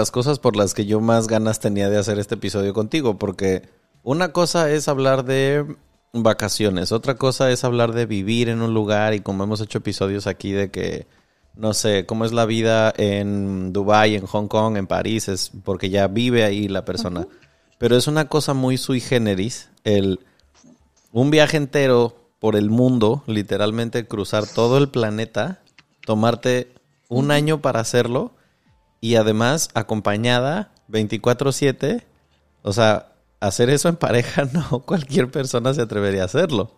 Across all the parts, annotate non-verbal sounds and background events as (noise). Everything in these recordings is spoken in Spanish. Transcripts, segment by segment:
Las cosas por las que yo más ganas tenía de hacer este episodio contigo, porque una cosa es hablar de vacaciones, otra cosa es hablar de vivir en un lugar y como hemos hecho episodios aquí de que no sé, cómo es la vida en Dubai, en Hong Kong, en París, es porque ya vive ahí la persona. Pero es una cosa muy sui generis el un viaje entero por el mundo, literalmente cruzar todo el planeta, tomarte un año para hacerlo y además acompañada 24/7, o sea, hacer eso en pareja (laughs) no cualquier persona se atrevería a hacerlo.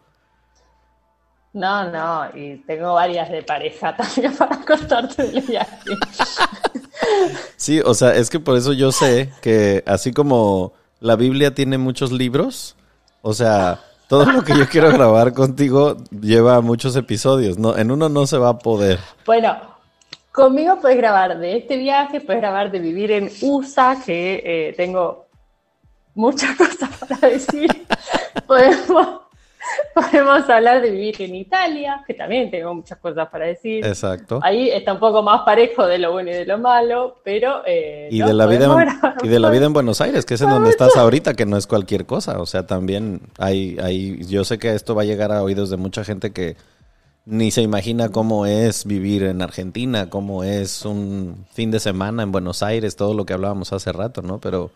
No, no, y tengo varias de pareja (laughs) también para contarte del viaje. Sí, o sea, es que por eso yo sé que así como la Biblia tiene muchos libros, o sea, todo lo que yo quiero grabar contigo lleva muchos episodios, no, en uno no se va a poder. Bueno, conmigo puedes grabar de este viaje, puedes grabar de vivir en USA, que eh, tengo muchas (laughs) cosas para decir. (laughs) Podemos Podemos hablar de vivir en Italia, que también tengo muchas cosas para decir. Exacto. Ahí está un poco más parejo de lo bueno y de lo malo, pero... Eh, y, de la vida en, y de la vida en Buenos Aires, que es en donde estás ahorita, que no es cualquier cosa. O sea, también hay, hay... Yo sé que esto va a llegar a oídos de mucha gente que ni se imagina cómo es vivir en Argentina, cómo es un fin de semana en Buenos Aires, todo lo que hablábamos hace rato, ¿no? Pero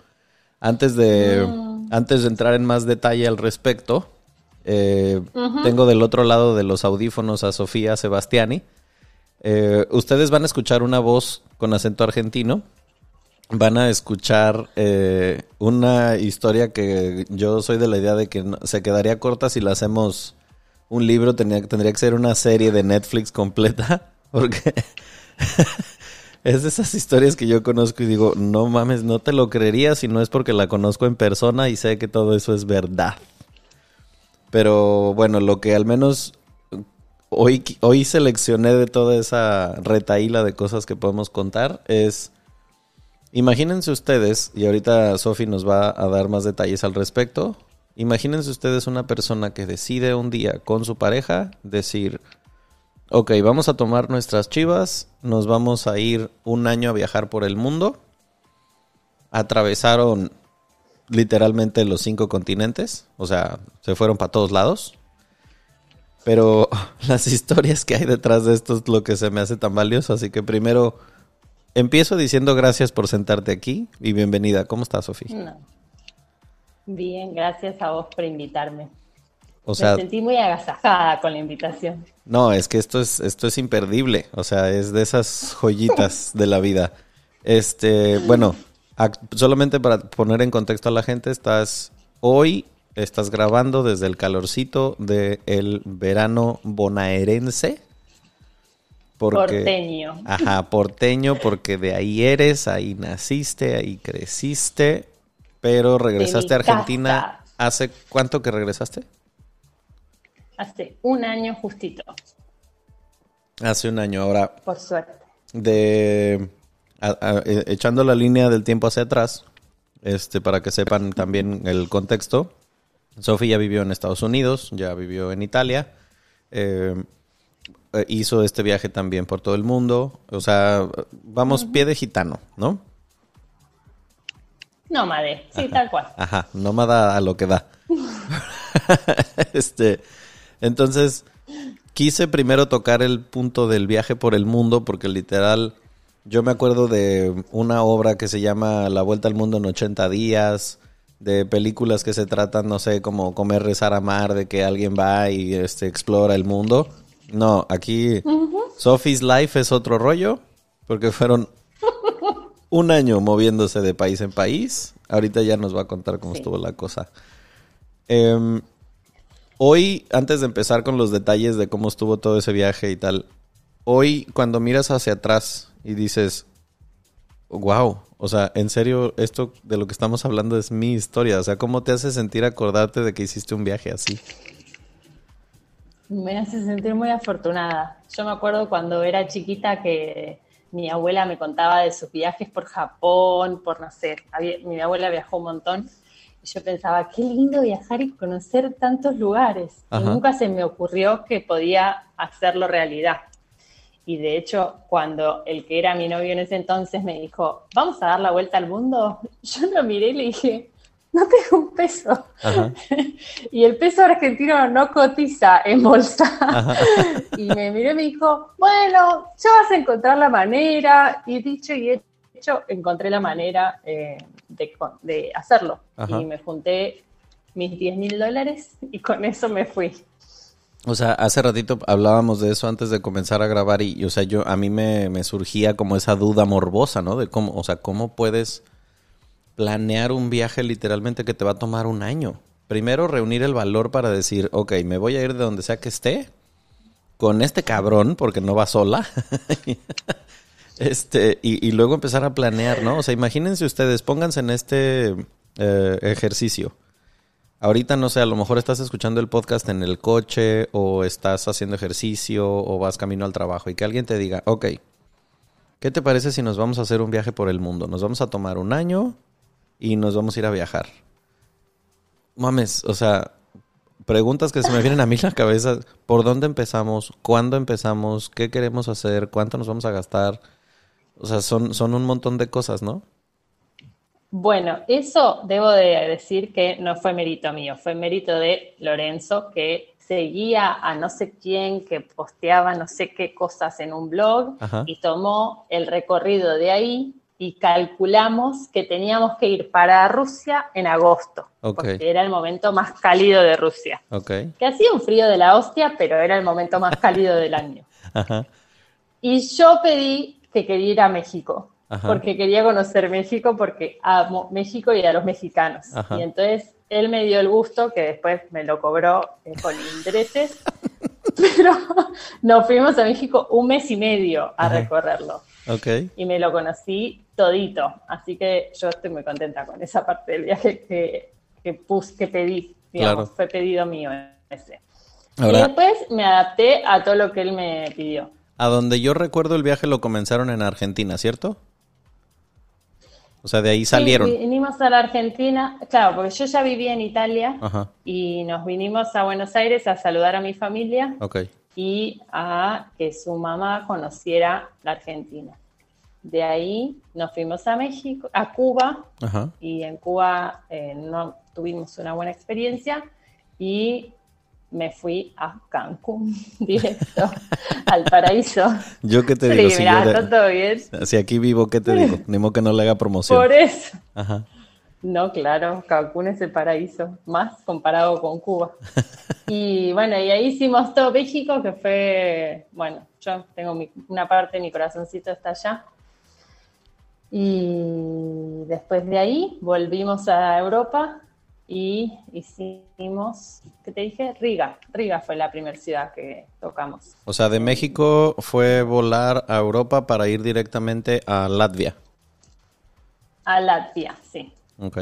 antes de, mm. antes de entrar en más detalle al respecto, eh, tengo del otro lado de los audífonos a Sofía Sebastiani. Eh, ustedes van a escuchar una voz con acento argentino. Van a escuchar eh, una historia que yo soy de la idea de que se quedaría corta si la hacemos un libro. tendría que ser una serie de Netflix completa. (laughs) Porque (laughs) es de esas historias que yo conozco y digo, no mames, no te lo creería si no es porque la conozco en persona y sé que todo eso es verdad. Pero bueno, lo que al menos hoy, hoy seleccioné de toda esa retaíla de cosas que podemos contar es... Imagínense ustedes, y ahorita Sofi nos va a dar más detalles al respecto. Imagínense ustedes una persona que decide un día con su pareja decir, ok, vamos a tomar nuestras chivas, nos vamos a ir un año a viajar por el mundo. Atravesaron literalmente los cinco continentes, o sea, se fueron para todos lados. Pero (laughs) las historias que hay detrás de esto es lo que se me hace tan valioso, así que primero empiezo diciendo gracias por sentarte aquí y bienvenida. ¿Cómo estás, Sofía? Bien, gracias a vos por invitarme. O sea, me sentí muy agasajada con la invitación. No, es que esto es esto es imperdible, o sea, es de esas joyitas de la vida. Este, bueno, Solamente para poner en contexto a la gente, estás hoy, estás grabando desde el calorcito del verano bonaerense. porteño. Ajá, porteño, porque de ahí eres, ahí naciste, ahí creciste, pero regresaste a Argentina. ¿Hace cuánto que regresaste? Hace un año justito. Hace un año, ahora. Por suerte. De e, echando la línea del tiempo hacia atrás, este, para que sepan también el contexto, Sophie ya vivió en Estados Unidos, ya vivió en Italia, eh, eh, hizo este viaje también por todo el mundo, o sea, vamos pie de gitano, ¿no? Nómade, sí, tal cual. Ajá, nómada a lo que da. (laughs) (laughs) este, entonces, quise primero tocar el punto del viaje por el mundo porque literal Yo me acuerdo de una obra que se llama La Vuelta al Mundo en 80 días, de películas que se tratan, no sé, como comer, rezar, amar, de que alguien va y este, explora el mundo. No, aquí Sophie's Life es otro rollo, porque fueron (laughs) un año moviéndose de país en país. Ahorita ya nos va a contar cómo estuvo la cosa. Em, hoy, antes de empezar con los detalles de cómo estuvo todo ese viaje y tal, hoy cuando miras hacia atrás y dices, wow, o sea, en serio, esto de lo que estamos hablando es mi historia. O sea, ¿cómo te hace sentir acordarte de que hiciste un viaje así? Me hace sentir muy afortunada. Yo me acuerdo cuando era chiquita que mi abuela me contaba de sus viajes por Japón, por no sé, mi abuela viajó un montón y yo pensaba, qué lindo viajar y conocer tantos lugares. Y nunca se me ocurrió que podía hacerlo realidad. Y de hecho, cuando el que era mi novio en ese entonces me dijo, vamos a dar la vuelta al mundo, (laughs) yo lo miré y le dije, no tengo un peso. (laughs) y el peso argentino no cotiza en bolsa. (laughs) y me miré y me dijo, bueno, ya vas a encontrar la manera. Y dicho y hecho, encontré la manera eh, de, hacerlo. Y me junté mis 10 mil dólares y con eso me fui. O sea, hace ratito hablábamos de eso antes de comenzar a grabar y, o sea, yo a mí me, me, surgía como esa duda morbosa, ¿no? De cómo, o sea, cómo puedes planear un viaje literalmente que te va a tomar un año. Primero reunir el valor para decir, ok, me voy a ir de donde sea que esté con este cabrón porque no va sola. (laughs) este y, luego empezar a planear, ¿no? O sea, imagínense ustedes, pónganse en este eh, ejercicio Ahorita no sé, a lo mejor estás escuchando el podcast en el coche o estás haciendo ejercicio o vas camino al trabajo y que alguien te diga, ok, ¿qué te parece si nos vamos a hacer un viaje por el mundo? Nos vamos a tomar un año y nos vamos a ir a viajar. Mames, o sea, preguntas que se me vienen a mí en la cabeza. ¿Por dónde empezamos? ¿Cuándo empezamos? ¿Qué queremos hacer? ¿Cuánto nos vamos a gastar? O sea, son, son un montón de cosas, ¿no? Bueno, eso debo de decir que no fue mérito mío, fue mérito de Lorenzo, que seguía a no sé quién que posteaba no sé qué cosas en un blog y tomó el recorrido de ahí y calculamos que teníamos que ir para Rusia en agosto, porque era el momento más cálido de Rusia. Que hacía un frío de la hostia, pero era el momento más cálido del año. (laughs) Y yo pedí que quería ir a México porque quería conocer México porque amo México y a los mexicanos. Y entonces él me dio el gusto, que después me lo cobró eh, con intereses, (laughs) pero nos fuimos a México un mes y medio a recorrerlo. Okay. Y me lo conocí todito, así que yo estoy muy contenta con esa parte del viaje que, que, puse, que pedí, digamos, fue pedido mío ese. y después me adapté a todo lo que él me pidió. A donde yo recuerdo el viaje lo comenzaron en Argentina, ¿cierto? O sea, de ahí salieron. Sí, vinimos a la Argentina, claro, porque yo ya vivía en Italia y nos vinimos a Buenos Aires a saludar a mi familia y a que su mamá conociera la Argentina. De ahí nos fuimos a México, a Cuba, y en Cuba eh, no tuvimos una buena experiencia y me fui a Cancún (laughs) directo (laughs) al paraíso. ¿Yo qué te digo? si está todo bien. Si aquí vivo, ¿qué te digo? Ni modo que no le haga promoción. Por eso. Ajá. No, claro, Cancún es el paraíso, más comparado con Cuba. (laughs) Y bueno, y ahí hicimos todo México, que fue, bueno, yo tengo una parte de mi corazoncito está allá. Y después de ahí volvimos a Europa y hicimos, ¿qué te dije? Riga. Riga fue la primera ciudad que tocamos. O sea, de México fue volar a Europa para ir directamente a Latvia. A Latvia, sí. Ok.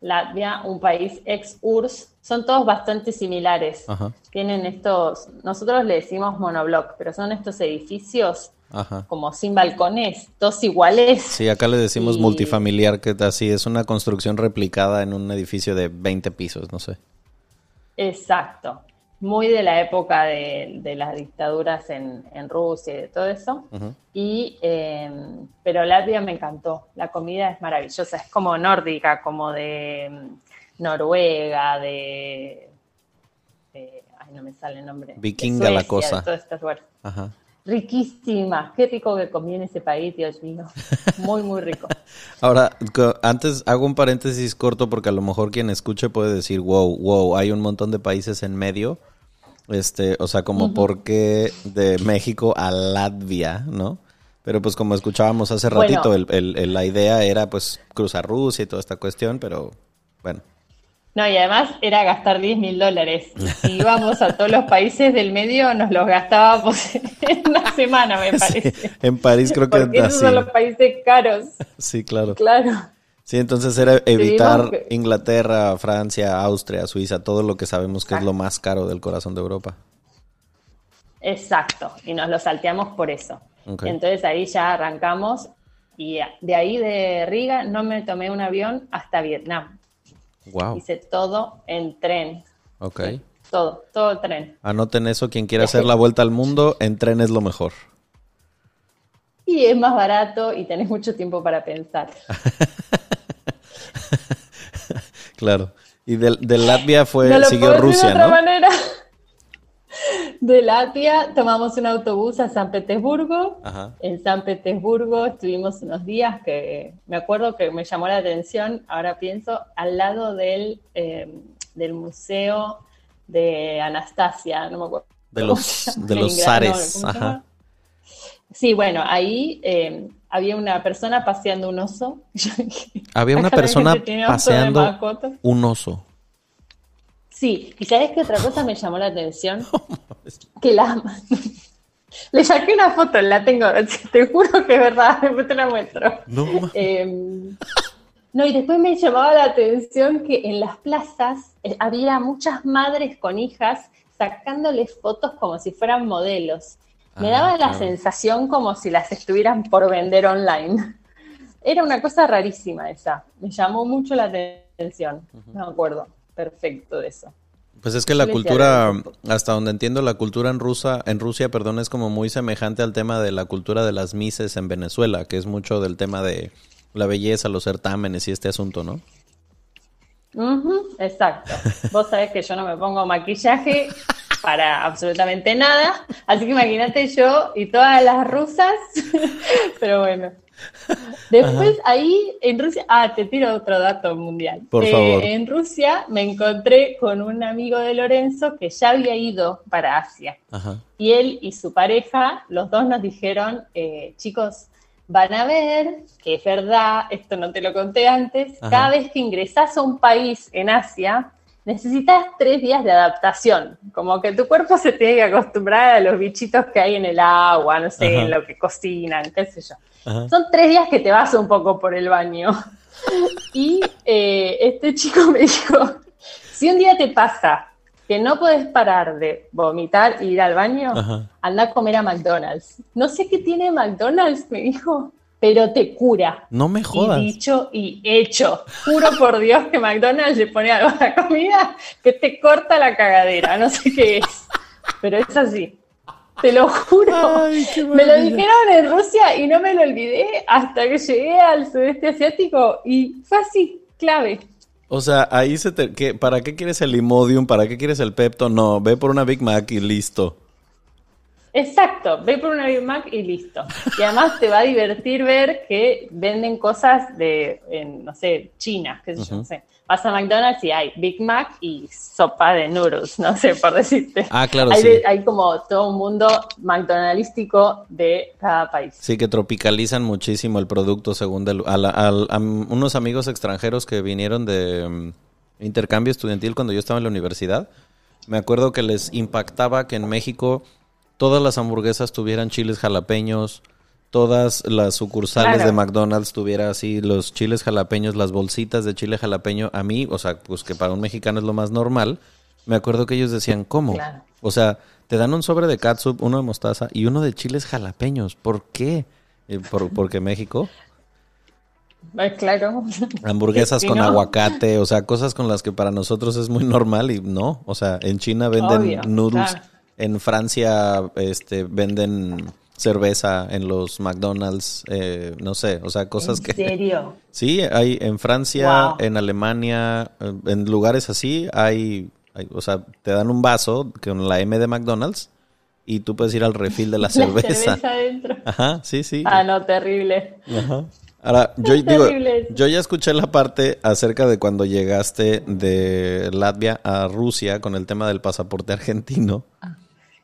Latvia, un país ex URSS, son todos bastante similares. Tienen estos, nosotros le decimos monobloc, pero son estos edificios como sin balcones, dos iguales. Sí, acá le decimos multifamiliar, que así es una construcción replicada en un edificio de 20 pisos, no sé. Exacto, muy de la época de, las dictaduras en, Rusia y de todo eso. y, em, pero Latvia me encantó, la comida es maravillosa, es como nórdica, como de em, Noruega, de, ay, no me sale el nombre. Vikinga la cosa. De Ajá riquísima. Qué rico que comí en ese país, Dios mío. Muy, muy rico. (laughs) Ahora, antes hago un paréntesis corto porque a lo mejor quien escuche puede decir, wow, wow, hay un montón de países en medio. Este, o sea, como por qué de México a Latvia, ¿no? Pero pues como escuchábamos hace ratito, el, la idea era pues cruzar Rusia y toda esta cuestión, pero. No, y además era gastar 10 mil dólares. Si íbamos a todos los países del medio, nos los gastábamos (laughs) en una semana, me parece. en París creo que Porque esos son los países caros. Sí, claro. Claro. Sí, entonces era evitar Inglaterra, Francia, Austria, Suiza, todo lo que sabemos que es lo más caro del corazón de Europa. Exacto, y nos lo salteamos por eso. Entonces ahí ya arrancamos y de ahí de Riga no me tomé un avión hasta Vietnam. Wow. Hice todo en tren. Ok. todo, todo tren. Anoten eso, quien quiera hacer la (laughs) vuelta al mundo, en tren es lo mejor. Y es más barato y tenés mucho tiempo para pensar. (laughs) claro. Y de, Latvia fue, siguió Rusia, de otra manera. De Latvia tomamos un autobús a San Petersburgo. En San Petersburgo estuvimos unos días que me acuerdo que me llamó la atención, ahora pienso, al lado del, em, del museo de Anastasia, no me acuerdo. De los, de los zares. Sí, bueno, ahí em, había una persona paseando un oso. (laughs) Había una persona paseando un oso. Sí, y ¿sabes qué otra cosa me llamó la atención? (laughs) que la... (laughs) Le saqué una foto, la tengo, (laughs) te juro que es verdad, después te la muestro. No, em, no, y después me llamaba la atención que en las plazas eh, había muchas madres con hijas sacándoles fotos como si fueran modelos. Me daba la sensación como si las estuvieran por vender online. Era una cosa rarísima esa. Me llamó mucho la atención. No me acuerdo perfecto de eso. Pues es que la cultura, hasta donde entiendo, la cultura en Rusia, en Rusia, perdón, es como muy semejante al tema de la cultura de las mises en Venezuela, que es mucho del tema de la belleza, los certámenes y este asunto, ¿no? exacto. Vos sabés que yo no me pongo maquillaje para absolutamente nada. Así que imagínate yo y todas las rusas. (laughs) Pero bueno. (laughs) Después ahí en Rusia, ah, te tiro otro dato mundial. Por eh, favor. En Rusia me encontré con un amigo de Lorenzo que ya había ido para Asia. Y él y su pareja, los dos nos dijeron, eh, chicos, van a ver que es verdad, esto no te lo conté antes, cada vez que ingresas a un país en Asia, necesitas tres días de adaptación, como que tu cuerpo se tiene que acostumbrar a los bichitos que hay en el agua, no sé, en lo que cocinan, qué sé yo. Son tres días que te vas un poco por el baño. (laughs) y eh, este chico me dijo, si un día te pasa que no puedes parar de vomitar e ir al baño, anda a comer a McDonald's. No sé qué tiene McDonald's, me dijo pero te cura. No me jodas. Y dicho y hecho. Juro por Dios que McDonald's le pone algo a la comida que te corta la cagadera. No sé qué es, pero es así. Te lo juro. me lo dijeron en Rusia y no me lo olvidé hasta que llegué al sudeste asiático y fue así, clave. O sea, ahí se te... ¿Para qué quieres el Imodium? ¿Para qué quieres el Pepto? No, ve por una Big Mac y listo. Exacto, ve por una Big Mac y listo. Y además te va a divertir ver que venden cosas de, no sé, China, qué sé yo, no sé. Vas a McDonald's y hay Big Mac y sopa de noodles, no sé, por decirte. Ah, claro, hay, sí. hay como todo un mundo McDonaldístico de cada país. Sí, que tropicalizan muchísimo el producto según... De, a, unos amigos extranjeros que vinieron de mm, intercambio estudiantil cuando yo estaba en la universidad, me acuerdo que les impactaba que en México todas las hamburguesas tuvieran chiles jalapeños, todas las sucursales de McDonald's tuvieran así los chiles jalapeños, las bolsitas de chile jalapeño. A mí, o sea, pues que para un mexicano es lo más normal. Me acuerdo que ellos decían, ¿cómo? O sea, te dan un sobre de catsup, uno de mostaza y uno de chiles jalapeños. ¿Por qué? Eh, ¿Por, porque México. Claro. Hamburguesas (laughs) con aguacate, o sea, cosas con las que para nosotros es muy normal y no. O sea, en China venden noodles. En Francia este, venden cerveza en los McDonald's, eh, no sé, o sea, cosas que... ¿En serio? (laughs) Sí, hay en Francia, en Alemania, eh, en lugares así, hay, o sea, te dan un vaso con la M de McDonald's y tú puedes ir al refil de la cerveza. (laughs) La cerveza adentro. (laughs) Ajá, sí, sí. Ah, no, terrible. Ajá. Ahora, yo digo, yo ya escuché la parte acerca de cuando llegaste de Latvia a Rusia con el tema del pasaporte argentino. Ah.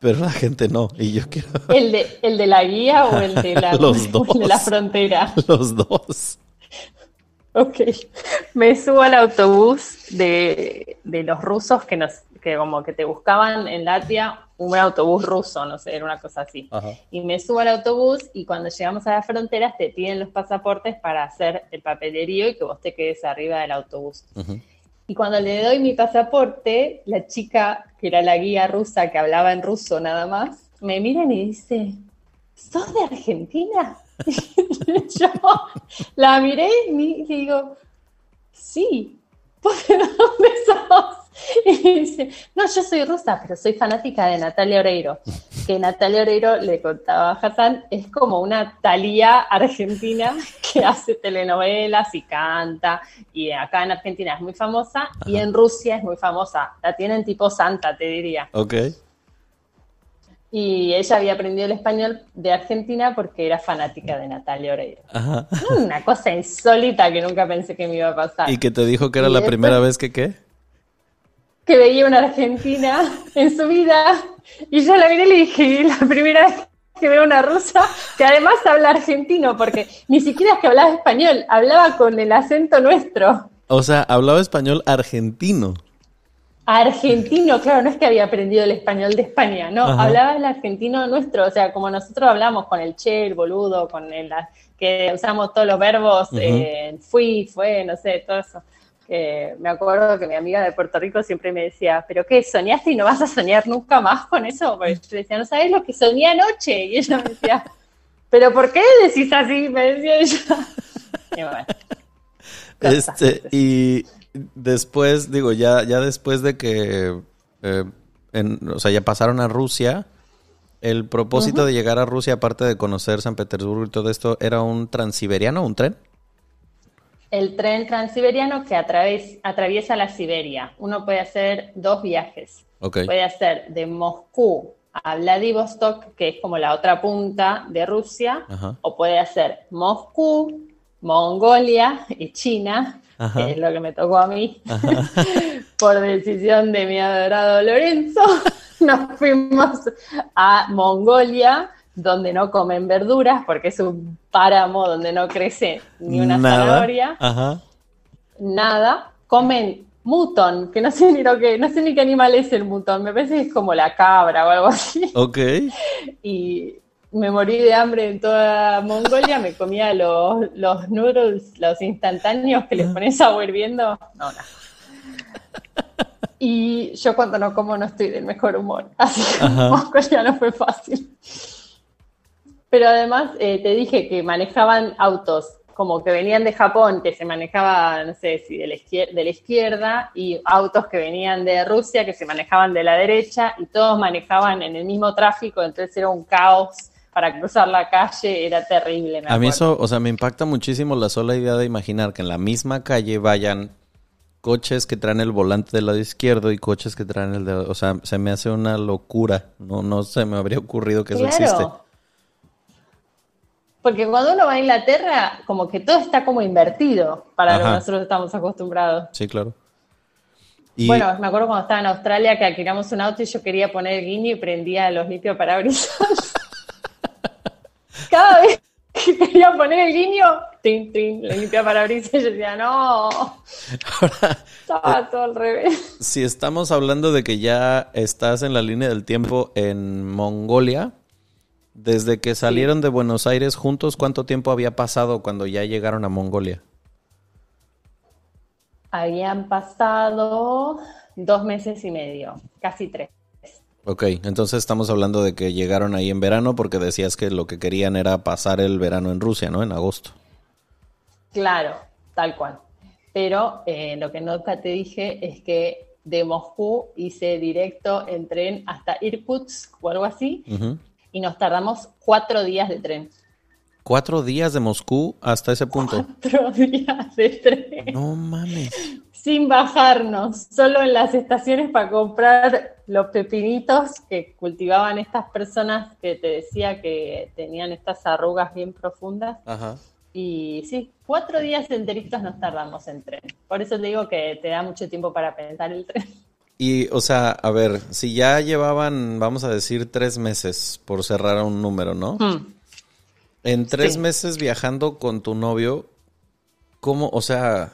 Pero la gente no, y yo quiero... (laughs) ¿El de, el de la guía o el de la, (laughs) Los (laughs) dos. de la frontera? Los dos. Ok. Me subo al autobús de, de los rusos que nos que como que te buscaban en Latvia un autobús ruso, no sé, era una cosa así. Y me subo al autobús y cuando llegamos a las fronteras te piden los pasaportes para hacer el papelerío y que vos te quedes arriba del autobús. Y cuando le doy mi pasaporte, la chica, que era la guía rusa que hablaba en ruso nada más, me mira y dice, ¿sos de Argentina? (laughs) yo la miré y digo, sí, ¿de dónde sos? (laughs) Y dice, no, yo soy rusa, pero soy fanática de Natalia Oreiro. Que Natalia Oreiro, le contaba a Hassan, es como una Talía argentina (laughs) que hace telenovelas y canta. Y acá en Argentina es muy famosa y en Rusia es muy famosa. La tienen tipo santa, te diría. Ok. Y ella había aprendido el español de Argentina porque era fanática de Natalia Oreiro. Ajá. Una cosa insólita que nunca pensé que me iba a pasar. ¿Y que te dijo que era la primera vez que qué? Que veía una argentina en su vida y yo la miré y le dije, la primera vez que veo una rusa que además habla argentino, porque ni siquiera es que hablaba español, hablaba con el acento nuestro. O sea, hablaba español argentino. Argentino, claro, no es que había aprendido el español de España, no, hablaba el argentino nuestro, o sea, como nosotros hablamos con el che, el boludo, con el que usamos todos los verbos, eh, fui, fue, no sé, todo eso que me acuerdo que mi amiga de Puerto Rico siempre me decía, ¿pero qué? ¿Soñaste y no vas a soñar nunca más con eso? Porque yo decía, ¿no sabes lo que soñé anoche? Y ella me decía, ¿pero por qué decís así? Me decía ella. Y bueno. Este, y después, digo, ya, ya después de que, eh, o sea, ya pasaron a Rusia, el propósito de llegar a Rusia, aparte de conocer San Petersburgo y todo esto, ¿era un transiberiano, un tren? El tren transiberiano que atraviesa la Siberia. Uno puede hacer dos viajes. Puede hacer de Moscú a Vladivostok, que es como la otra punta de Rusia, o puede hacer Moscú, Mongolia y China, que es lo que me tocó a mí, (laughs) por decisión de mi adorado Lorenzo. (laughs) Nos fuimos a Mongolia donde no comen verduras, porque es un páramo donde no crece ni una zanahoria. Nada. Comen mutón, que no sé ni lo que, no sé ni qué animal es el mutón, me parece que es como la cabra o algo así. (laughs) Ok. Y me morí de hambre en toda Mongolia, me comía los, los noodles, los instantáneos que les pones agua hirviendo. No, no. Y yo cuando no como no estoy del mejor humor, (laughs) así que Mongolia no fue fácil. Pero además eh, te dije que manejaban autos como que venían de Japón, que se manejaba, no sé si de la, izquierda, de la izquierda, y autos que venían de Rusia, que se manejaban de la derecha, y todos manejaban en el mismo tráfico, entonces era un caos para cruzar la calle, era terrible. a mí eso, o sea, me impacta muchísimo la sola idea de imaginar que en la misma calle vayan coches que traen el volante del lado izquierdo y coches que traen el de, o sea, se me hace una locura, no, no se me habría ocurrido que eso existe. Porque cuando uno va a Inglaterra, como que todo está como invertido para lo que nosotros estamos acostumbrados. Sí, claro. Bueno, me acuerdo cuando estaba en Australia que alquilamos un auto y yo quería poner el guiño y prendía los limpios parabrisas. (laughs) Cada vez que quería poner el guiño, tin, tin, le limpia parabrisas y yo decía, no. Estaba eh, todo al revés. Si estamos hablando de que ya estás en la línea del tiempo en Mongolia, desde que salieron de Buenos Aires juntos, ¿cuánto tiempo había pasado cuando ya llegaron a Mongolia? Habían pasado dos meses y medio, casi tres. Ok, entonces estamos hablando de que llegaron ahí en verano porque decías que lo que querían era pasar el verano en Rusia, ¿no? En agosto. Claro, tal cual. Pero eh, lo que nunca te dije es que de Moscú hice directo en tren hasta Irkutsk o algo así y nos tardamos cuatro días de tren. ¿Cuatro días de Moscú hasta ese punto? Cuatro (laughs) días de tren. No mames. sin bajarnos, solo en las estaciones para comprar los pepinitos que cultivaban estas personas que te decía que tenían estas arrugas bien profundas. Ajá. Y sí, cuatro días enteritos nos tardamos en tren. Por eso te digo que te da mucho tiempo para pensar el tren. Y, o sea, a ver, si ya llevaban, vamos a decir, tres meses por cerrar un número, ¿no? Hmm. En tres meses viajando con tu novio, ¿cómo, o sea,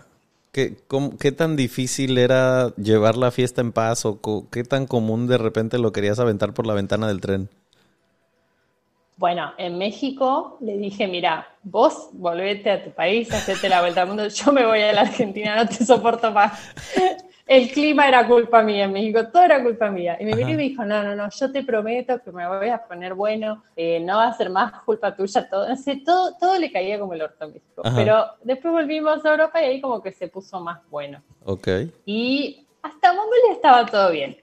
¿Qué, ¿Qué tan difícil era llevar la fiesta en paz o qué tan común de repente lo querías aventar por la ventana del tren? Bueno, en México le dije, mira, vos volvete a tu país, hacete la vuelta al mundo, yo me voy a la Argentina, no te soporto más el clima era culpa mía en México, todo era culpa mía. Y me vino y me dijo, no, no, no, yo te prometo que me voy a poner bueno, eh, no va a ser más culpa tuya, todo, no sé, todo, todo le caía como el orto en México. Pero después volvimos a Europa y ahí como que se puso más bueno. Ok. Y hasta Mongolia estaba todo bien.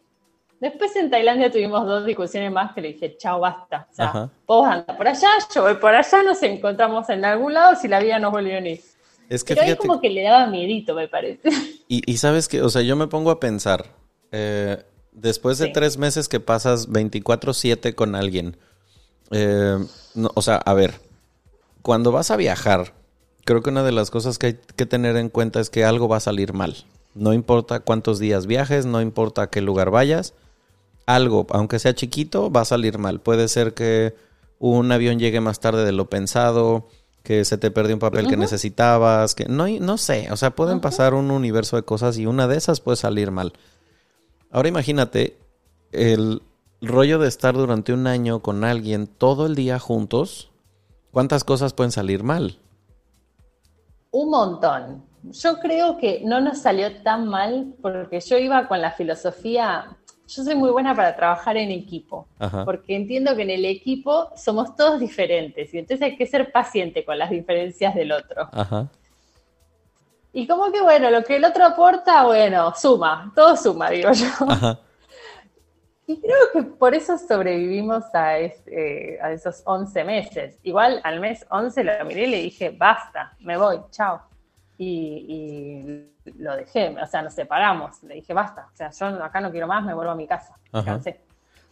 Después en Tailandia tuvimos dos discusiones más que le dije, chao, basta. O sea, vos anda por allá, yo voy por allá, nos encontramos en algún lado si la vida nos volvió a unir. Es que Pero como que le daba miedito, me parece. Y, sabes que, o sea, yo me pongo a pensar, eh, después de tres meses que pasas 24/7 con alguien, eh, o sea, a ver, cuando vas a viajar, creo que una de las cosas que hay que tener en cuenta es que algo va a salir mal. No importa cuántos días viajes, no importa a qué lugar vayas, algo, aunque sea chiquito, va a salir mal. Puede ser que un avión llegue más tarde de lo pensado, que se te perdió un papel que necesitabas, que no, no sé, o sea, pueden pasar un universo de cosas y una de esas puede salir mal. Ahora imagínate el rollo de estar durante un año con alguien todo el día juntos, ¿cuántas cosas pueden salir mal? Un montón. Yo creo que no nos salió tan mal porque yo iba con la filosofía yo soy muy buena para trabajar en equipo, porque entiendo que en el equipo somos todos diferentes y entonces hay que ser paciente con las diferencias del otro. Y como que bueno, lo que el otro aporta, bueno, suma, todo suma, digo yo. Y creo que por eso sobrevivimos a, este, a esos 11 meses. Igual al mes 11 lo miré y le dije, basta, me voy, chao y, lo dejé, o sea, nos separamos, le dije, basta, o sea, yo acá no quiero más, me vuelvo a mi casa,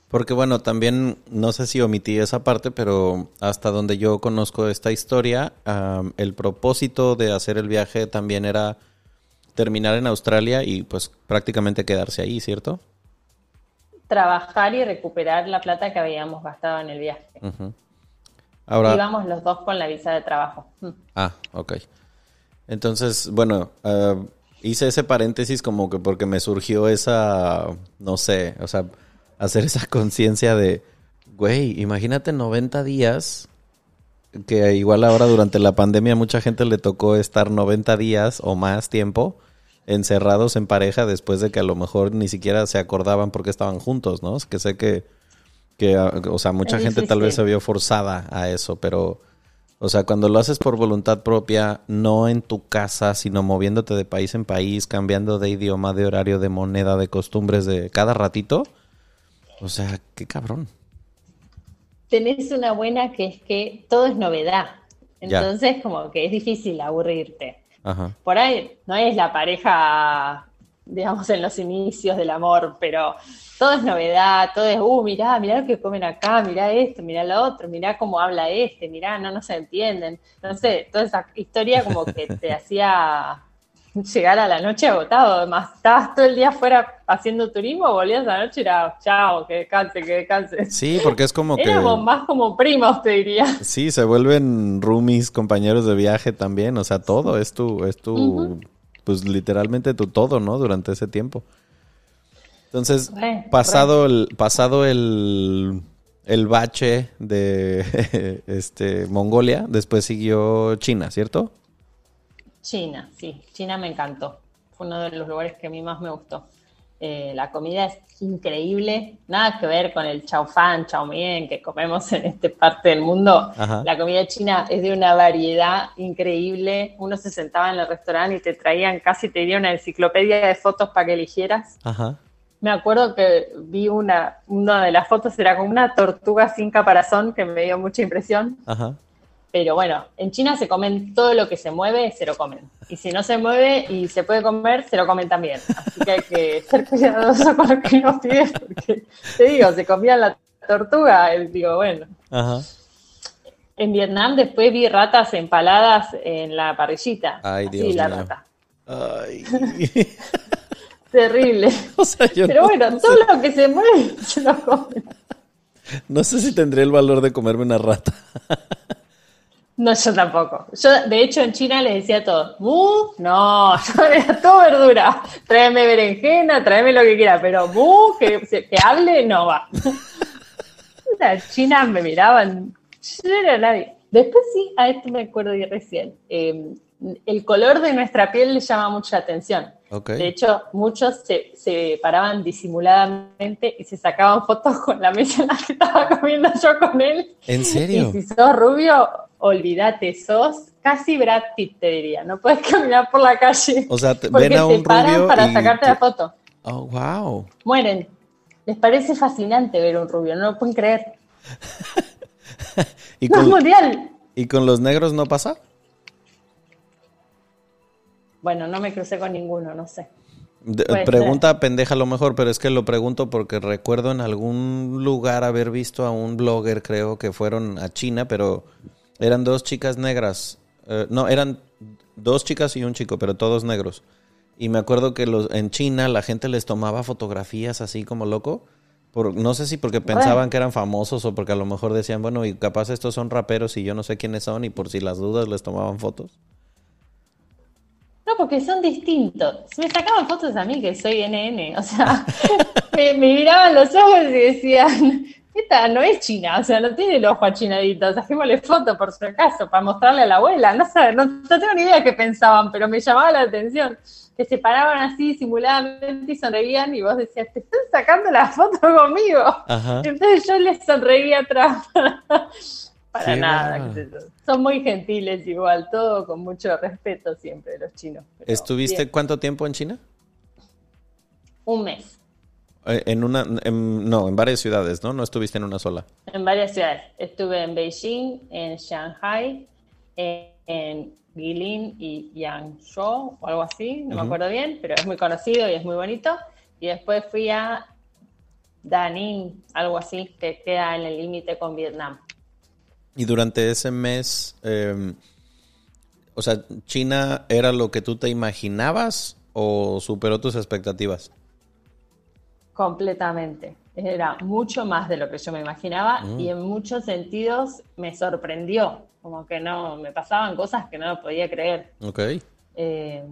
Porque bueno, también no sé si omití esa parte, pero hasta donde yo conozco esta historia, el propósito de hacer el viaje también era terminar en Australia y pues prácticamente quedarse ahí, ¿cierto? Trabajar y recuperar la plata que habíamos gastado en el viaje. Ahora, Íbamos los dos con la visa de trabajo. Ah, ok. Entonces, bueno, ah, hice ese paréntesis como que porque me surgió esa, no sé, o sea, hacer esa (laughs) conciencia de, güey, imagínate 90 días, que igual ahora durante la pandemia mucha gente le tocó estar 90 días o más tiempo encerrados en pareja después de que a lo mejor ni siquiera se acordaban porque estaban juntos, ¿no? Es que sé que, que ah, o sea, mucha gente tal vez se vio forzada a eso, pero o sea, cuando lo haces por voluntad propia, no en tu casa, sino moviéndote de país en país, cambiando de idioma, de horario, de moneda, de costumbres de cada ratito. O sea, qué cabrón. Tenés una buena que es que todo es novedad. Entonces, como que es difícil aburrirte. Por ahí no es la pareja, digamos, en los inicios del amor, pero todo es novedad, todo es, uh, mirá, mirá lo que comen acá, mirá esto, mirá lo otro, mirá cómo habla este, mirá, no, no se entienden. No sé, toda esa historia como que te hacía llegar a la noche agotado. Además, estabas todo el día afuera haciendo turismo, volvías a la noche y era, chao, que descanse, que descanse. Sí, porque es como que... Éramos más como primos, te diría. Sí, se vuelven roomies, compañeros de viaje también, o sea, todo es tu, es tu, pues literalmente tu todo, ¿no? Durante ese tiempo. Entonces, pasado el pasado el, el bache de (laughs) este Mongolia, después siguió China, ¿cierto? China, sí, China me encantó. Fue uno de los lugares que a mí más me gustó. Eh, la comida es increíble, nada que ver con el chao fan, chao mien que comemos en esta parte del mundo. La comida china es de una variedad increíble. Uno se sentaba en el restaurante y te traían casi, te diría una enciclopedia de fotos para que eligieras. Ajá me acuerdo que vi una, una de las fotos, era con una tortuga sin caparazón que me dio mucha impresión. Ajá. Pero bueno, en China se comen todo lo que se mueve, se lo comen. Y si no se mueve y se puede comer, se lo comen también. Así que hay que (laughs) ser cuidadoso con lo que nos pide, porque te digo, se comían la tortuga, digo, bueno. En Vietnam después vi ratas empaladas en la parrillita. Ay, Dios la rata. Ay. (laughs) Terrible. (laughs) Pero bueno, todo lo que se mueve se lo comen. No sé si tendría el valor de comerme una rata. No, yo tampoco. Yo, de hecho, en China les decía todo, mu, no, (laughs) yo era todo verdura. Tráeme berenjena, tráeme lo que quiera, pero mu, que, que hable, no va. (laughs) La China me miraban, yo no era nadie. Después sí, a esto me acuerdo de recién. Em, el color de nuestra piel le llama mucha atención. De hecho, muchos se, se, paraban disimuladamente y se sacaban fotos con la mesa en la que estaba comiendo yo con él. ¿En serio? Y si sos rubio, olvídate, sos casi Brad Pitt, te diría. No puedes caminar por la calle. O sea, te, (laughs) ven a un te paran para sacarte la foto. Oh, wow. Mueren. Les parece fascinante ver un rubio, no lo pueden creer. (laughs) ¿Y con, mundial. ¿Y con los negros no pasa? Bueno, no me crucé con ninguno, no sé. pregunta pendeja a lo mejor, pero es que lo pregunto porque recuerdo en algún lugar haber visto a un blogger, creo que fueron a China, pero eran dos chicas negras. Eh, no, eran dos chicas y un chico, pero todos negros. Y me acuerdo que los, en China la gente les tomaba fotografías así como loco. Por, no sé si porque pensaban que eran famosos o porque a lo mejor decían, bueno, y capaz estos son raperos y yo no sé quiénes son y por si las dudas les tomaban fotos. No, porque son distintos. Me sacaban fotos a mí, que soy NN. O sea, (laughs) me, miraban los ojos y decían, esta no es china, o sea, no tiene el ojo achinadito. Hacémosle foto por si acaso, para mostrarle a la abuela. No sé, no, tengo ni idea qué pensaban, pero me llamaba la atención. Que se paraban así simuladamente y sonreían y vos decías, te están sacando la foto conmigo. Entonces yo les sonreía atrás. (laughs) Para nada. Son muy gentiles igual, todo con mucho respeto siempre los chinos. ¿Estuviste cuánto tiempo en China? Un mes. Eh, en una, no, en varias ciudades, ¿no? No estuviste en una sola. En varias ciudades. Estuve en Beijing, en Shanghai, en, en Guilin y Yangzhou o algo así, no me acuerdo bien, pero es muy conocido y es muy bonito. Y después fui a Danin, algo así, que queda en el límite con Vietnam. Y durante ese mes, em, o sea, ¿China era lo que tú te imaginabas o superó tus expectativas? Completamente. Era mucho más de lo que yo me imaginaba mm. y en muchos sentidos me sorprendió. Como que no, me pasaban cosas que no lo podía creer. Ok. Eh,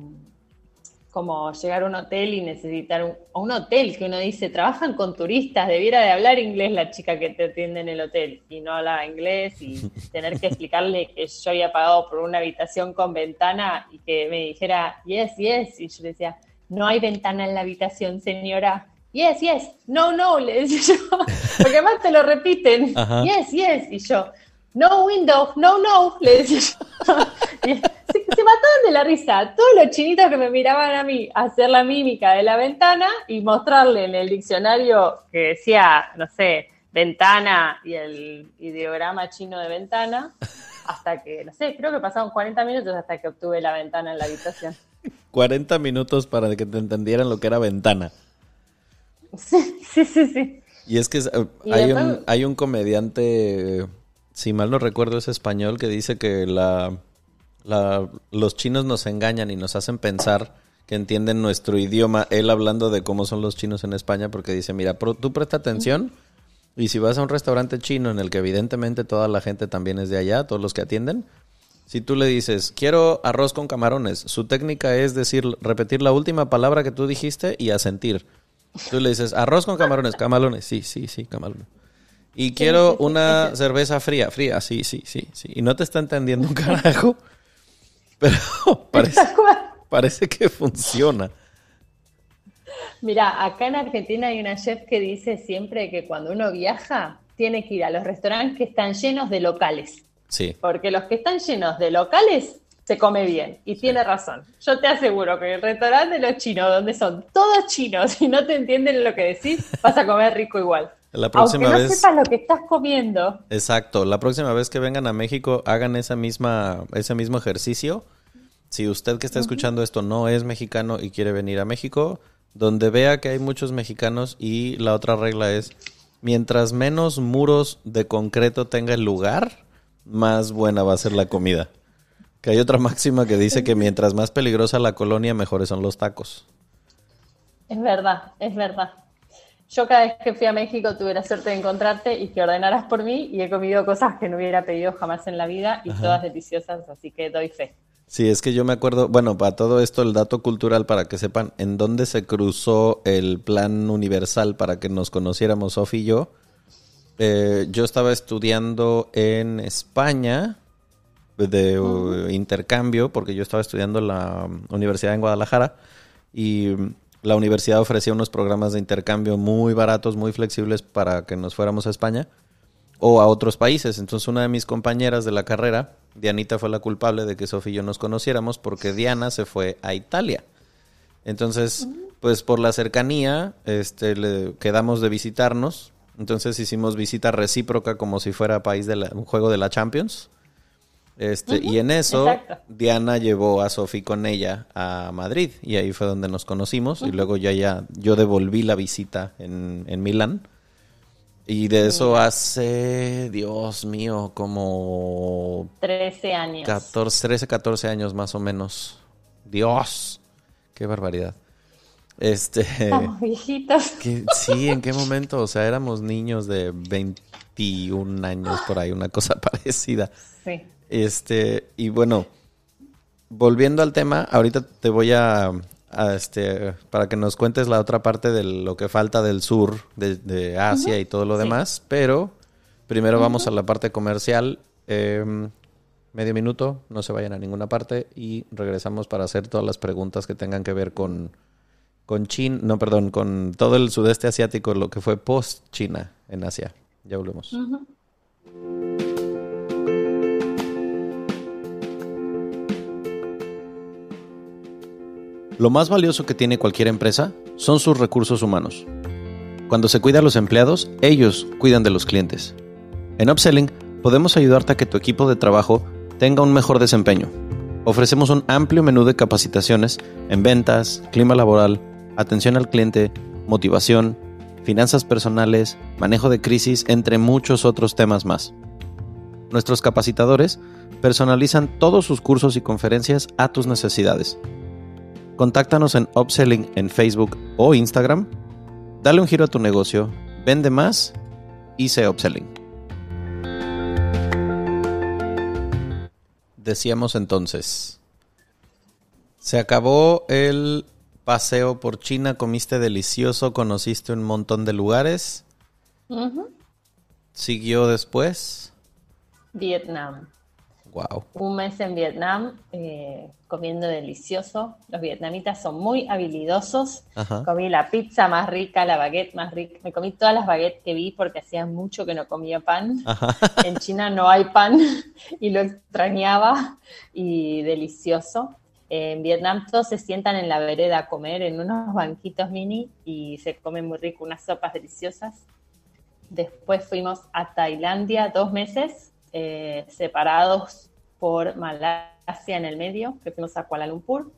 como llegar a un hotel y necesitar un, un hotel que uno dice, trabajan con turistas, debiera de hablar inglés la chica que te atiende en el hotel y no habla inglés y (laughs) tener que explicarle que yo había pagado por una habitación con ventana y que me dijera, yes, yes, y yo decía, no hay ventana en la habitación, señora. Yes, yes, no, no, le decía yo, (laughs) porque además te lo repiten, yes, yes, y yo, no window, no, no, le decía yo. (laughs) se, se, mataban de la risa. Todos los chinitos que me miraban a mí hacer la mímica de la ventana y mostrarle en el diccionario que decía, no sé, ventana y el ideograma chino de ventana, (laughs) hasta que, no sé, creo que pasaron 40 minutos hasta que obtuve la ventana en la habitación. 40 minutos para que te entendieran lo que era ventana. Sí, (laughs) sí, sí, sí. Y es que hay, un, hay un comediante si mal no recuerdo, es español que dice que la, los chinos nos engañan y nos hacen pensar que entienden nuestro idioma. Él hablando de cómo son los chinos en España, porque dice, mira, tú presta atención y si vas a un restaurante chino en el que evidentemente toda la gente también es de allá, todos los que atienden, si tú le dices, quiero arroz con camarones, su técnica es decir, repetir la última palabra que tú dijiste y asentir. Tú le dices, arroz con camarones, camarones, sí, sí, sí, camarones. Y quiero una cerveza fría, fría, sí, sí, sí, sí. Y no te está entendiendo un carajo, (laughs) pero (laughs) parece, parece que funciona. Mira, acá en Argentina hay una chef que dice siempre que cuando uno viaja tiene que ir a los restaurantes que están llenos de locales. Sí. Porque los que están llenos de locales se come bien. Y tiene razón. Yo te aseguro que el restaurante de los chinos, donde son todos chinos (laughs) y no te entienden lo que decís, vas a comer rico igual. La próxima Aunque no vez. sepas lo que estás comiendo. Exacto. La próxima vez que vengan a México, hagan esa misma, ese mismo ejercicio. Si usted que está escuchando esto no es mexicano y quiere venir a México, donde vea que hay muchos mexicanos y la otra regla es, mientras menos muros de concreto tenga el lugar, más buena va a ser la comida. Que hay otra máxima que dice que mientras más peligrosa la colonia, mejores son los tacos. Es verdad, es verdad. Yo cada vez que fui a México tuve la suerte de encontrarte y que ordenaras por mí y he comido cosas que no hubiera pedido jamás en la vida y todas deliciosas, así que doy fe. Sí, es que yo me acuerdo, bueno, para todo esto el dato cultural para que sepan en dónde se cruzó el plan universal para que nos conociéramos Sofi y yo. Eh, yo estaba estudiando en España de uh, intercambio porque yo estaba estudiando en la um, universidad en Guadalajara y um, la universidad ofrecía unos programas de intercambio muy baratos, muy flexibles para que nos fuéramos a España o a otros países. Entonces una de mis compañeras de la carrera, Dianita, fue la culpable de que Sofía y yo nos conociéramos porque Diana se fue a Italia. Entonces, pues por la cercanía, este, le quedamos de visitarnos. Entonces hicimos visita recíproca como si fuera país de la- un juego de la Champions. Este, y en eso, exacto. Diana llevó a Sofía con ella a Madrid y ahí fue donde nos conocimos y luego ya, ya yo devolví la visita en, en Milán. Y de eso hace, Dios mío, como 13 años. 14, 13, 14 años más o menos. Dios, qué barbaridad. Este, Estamos viejitos. que- sí, ¿en qué momento? O sea, éramos niños de 21 años por ahí, una cosa (laughs) parecida. Sí. Este, y bueno, volviendo al tema, ahorita te voy a, a, este, para que nos cuentes la otra parte de lo que falta del sur, de, de Asia y todo lo Sí. demás, pero primero vamos a la parte comercial. Em, medio minuto, no se vayan a ninguna parte y regresamos para hacer todas las preguntas que tengan que ver con, con China, no, perdón, con todo el sudeste asiático, lo que fue post-China en Asia. Ya volvemos. Lo más valioso que tiene cualquier empresa son sus recursos humanos. Cuando se cuida a los empleados, ellos cuidan de los clientes. En Upselling podemos ayudarte a que tu equipo de trabajo tenga un mejor desempeño. Ofrecemos un amplio menú de capacitaciones en ventas, clima laboral, atención al cliente, motivación, finanzas personales, manejo de crisis, entre muchos otros temas más. Nuestros capacitadores personalizan todos sus cursos y conferencias a tus necesidades. Contáctanos en Upselling en Facebook o Instagram. Dale un giro a tu negocio, vende más y sé Upselling. Decíamos entonces, se acabó el paseo por China, comiste delicioso, conociste un montón de lugares. Siguió después. Vietnam. Wow. Un mes en Vietnam eh, comiendo delicioso. Los vietnamitas son muy habilidosos. Ajá. Comí la pizza más rica, la baguette más rica. Me comí todas las baguettes que vi porque hacía mucho que no comía pan. Ajá. (laughs) En China no hay pan (laughs) y lo extrañaba y delicioso. En Vietnam todos se sientan en la vereda a comer en unos banquitos mini y se come muy rico, unas sopas deliciosas. Después fuimos a Tailandia dos meses, eh, separados por Malasia en el medio, que fuimos a Kuala Lumpur.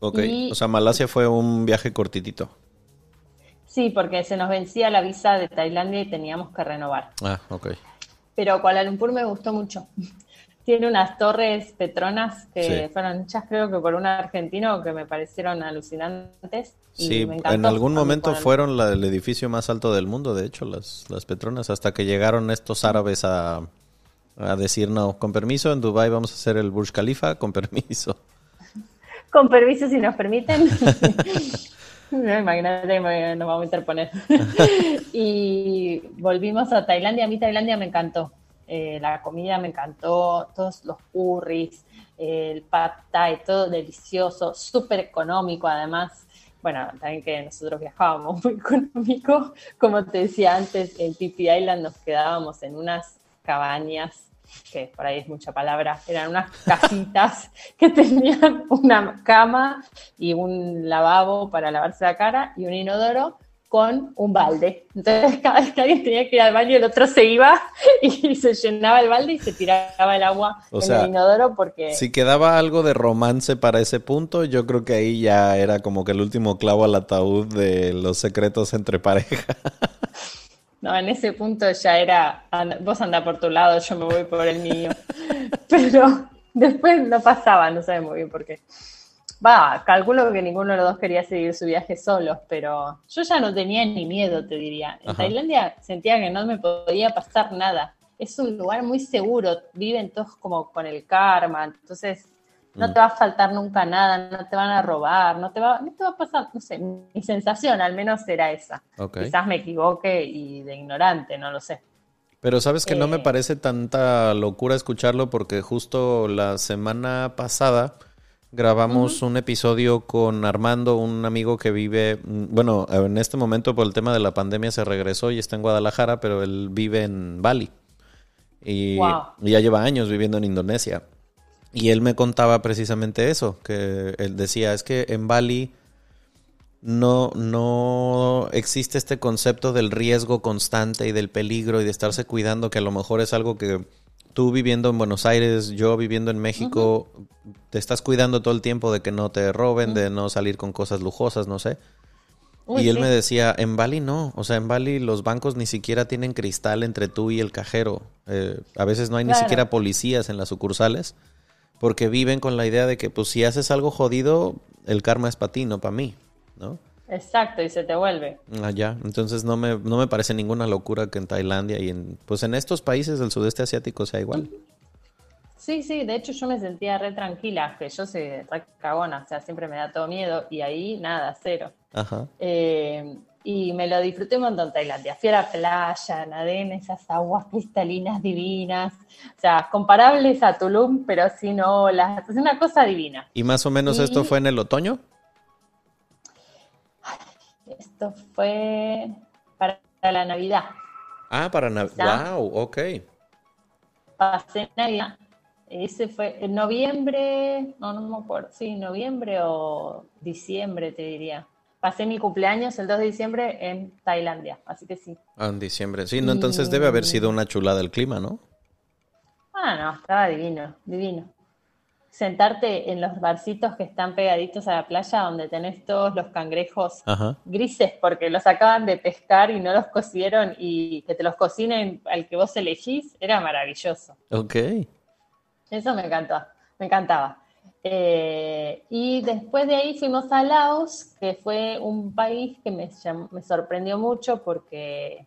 Ok. Y- O sea, Malasia fue un viaje cortitito. Sí, porque se nos vencía la visa de Tailandia y teníamos que renovar. Ah, ok. Pero Kuala Lumpur me gustó mucho. (laughs) Tiene unas torres petronas que Sí. fueron hechas creo que por un argentino que me parecieron alucinantes. y Sí, me en algún momento fueron la- el edificio más alto del mundo, de hecho, las, las Petronas, hasta que llegaron estos árabes a, a decir, no, con permiso, en Dubai vamos a hacer el Burj Khalifa, con permiso. Con permiso, si nos permiten. (laughs) No, Imagínate me- nos vamos a interponer. (laughs) y volvimos a Tailandia. A mí Tailandia me encantó. Eh, la comida me encantó, todos los curries, el pad thai, todo delicioso, súper económico además. Bueno, también que nosotros viajábamos (laughs) muy económico. Como te decía antes, en Pipi Island nos quedábamos en unas cabañas que por ahí es mucha palabra, eran unas casitas (laughs) que tenían una cama y un lavabo para lavarse la cara y un inodoro con un balde. Entonces, cada vez que alguien tenía que ir al baño, el otro se iba (laughs) y se llenaba el balde y se tiraba el agua en el inodoro porque... Si quedaba algo de romance para ese punto, yo creo que ahí ya era como que el último clavo al ataúd de los secretos entre pareja. (laughs) No, en ese punto ya era, vos anda por tu lado, yo me voy por el mío. (laughs) Pero después no pasaba, no sé muy bien por qué. Va, calculo que ninguno de los dos quería seguir su viaje solos, pero yo ya no tenía ni miedo, te diría. En Tailandia sentía que no me podía pasar nada. Es un lugar muy seguro, viven todos como con el karma, entonces no mm. te va a faltar nunca nada, no te van a robar, no te va, no te va a pasar, no sé, mi sensación al menos era esa. Quizás me equivoque y de ignorante, no lo sé. Pero sabes que no me eh. parece tanta locura escucharlo porque justo la semana pasada grabamos un episodio con Armando, un amigo que vive, bueno, en este momento por el tema de la pandemia se regresó y está en Guadalajara, pero él vive en Bali. Y, ya lleva años viviendo en Indonesia. Y él me contaba precisamente eso, que él decía, es que en Bali no, no existe este concepto del riesgo constante y del peligro y de estarse cuidando, que a lo mejor es algo que tú viviendo en Buenos Aires, yo viviendo en México, te estás cuidando todo el tiempo de que no te roben, de no salir con cosas lujosas, no sé. y él me decía, en Bali no, o sea, en Bali los bancos ni siquiera tienen cristal entre tú y el cajero. Eh, a veces no hay ni siquiera policías en las sucursales, porque viven con la idea de que, pues, si haces algo jodido, el karma es para ti, no para mí, ¿no? Exacto, y se te vuelve. Ah, ya. Entonces no me, no me parece ninguna locura que en Tailandia y en, pues en estos países del sudeste asiático sea igual. Sí, sí, de hecho yo me sentía re tranquila, que yo soy re cagona, o sea, siempre me da todo miedo y ahí nada, cero. Ajá. Eh, y me lo disfruté un montón en Tailandia. Fui a la playa, nadé en esas aguas cristalinas divinas, o sea, comparables a Tulum, pero sin olas, es una cosa divina. ¿Y más o menos esto fue en el otoño? Esto fue para la Navidad. Ah, para Navidad. Wow, ok. Pasé Navidad. Ese fue en noviembre, no, no me acuerdo, sí, noviembre o diciembre, te diría. Pasé mi cumpleaños el 2 de diciembre en Tailandia, así que sí. Ah, en diciembre, sí, no, entonces debe haber sido una chulada el clima, ¿no? Ah, no, estaba divino, divino sentarte en los barcitos que están pegaditos a la playa donde tenés todos los cangrejos grises porque los acaban de pescar y no los cocieron y que te los cocinen al que vos elegís, era maravilloso. Ok. Eso me encantó, me encantaba. Eh, y después de ahí fuimos a Laos, que fue un país que me, me sorprendió mucho porque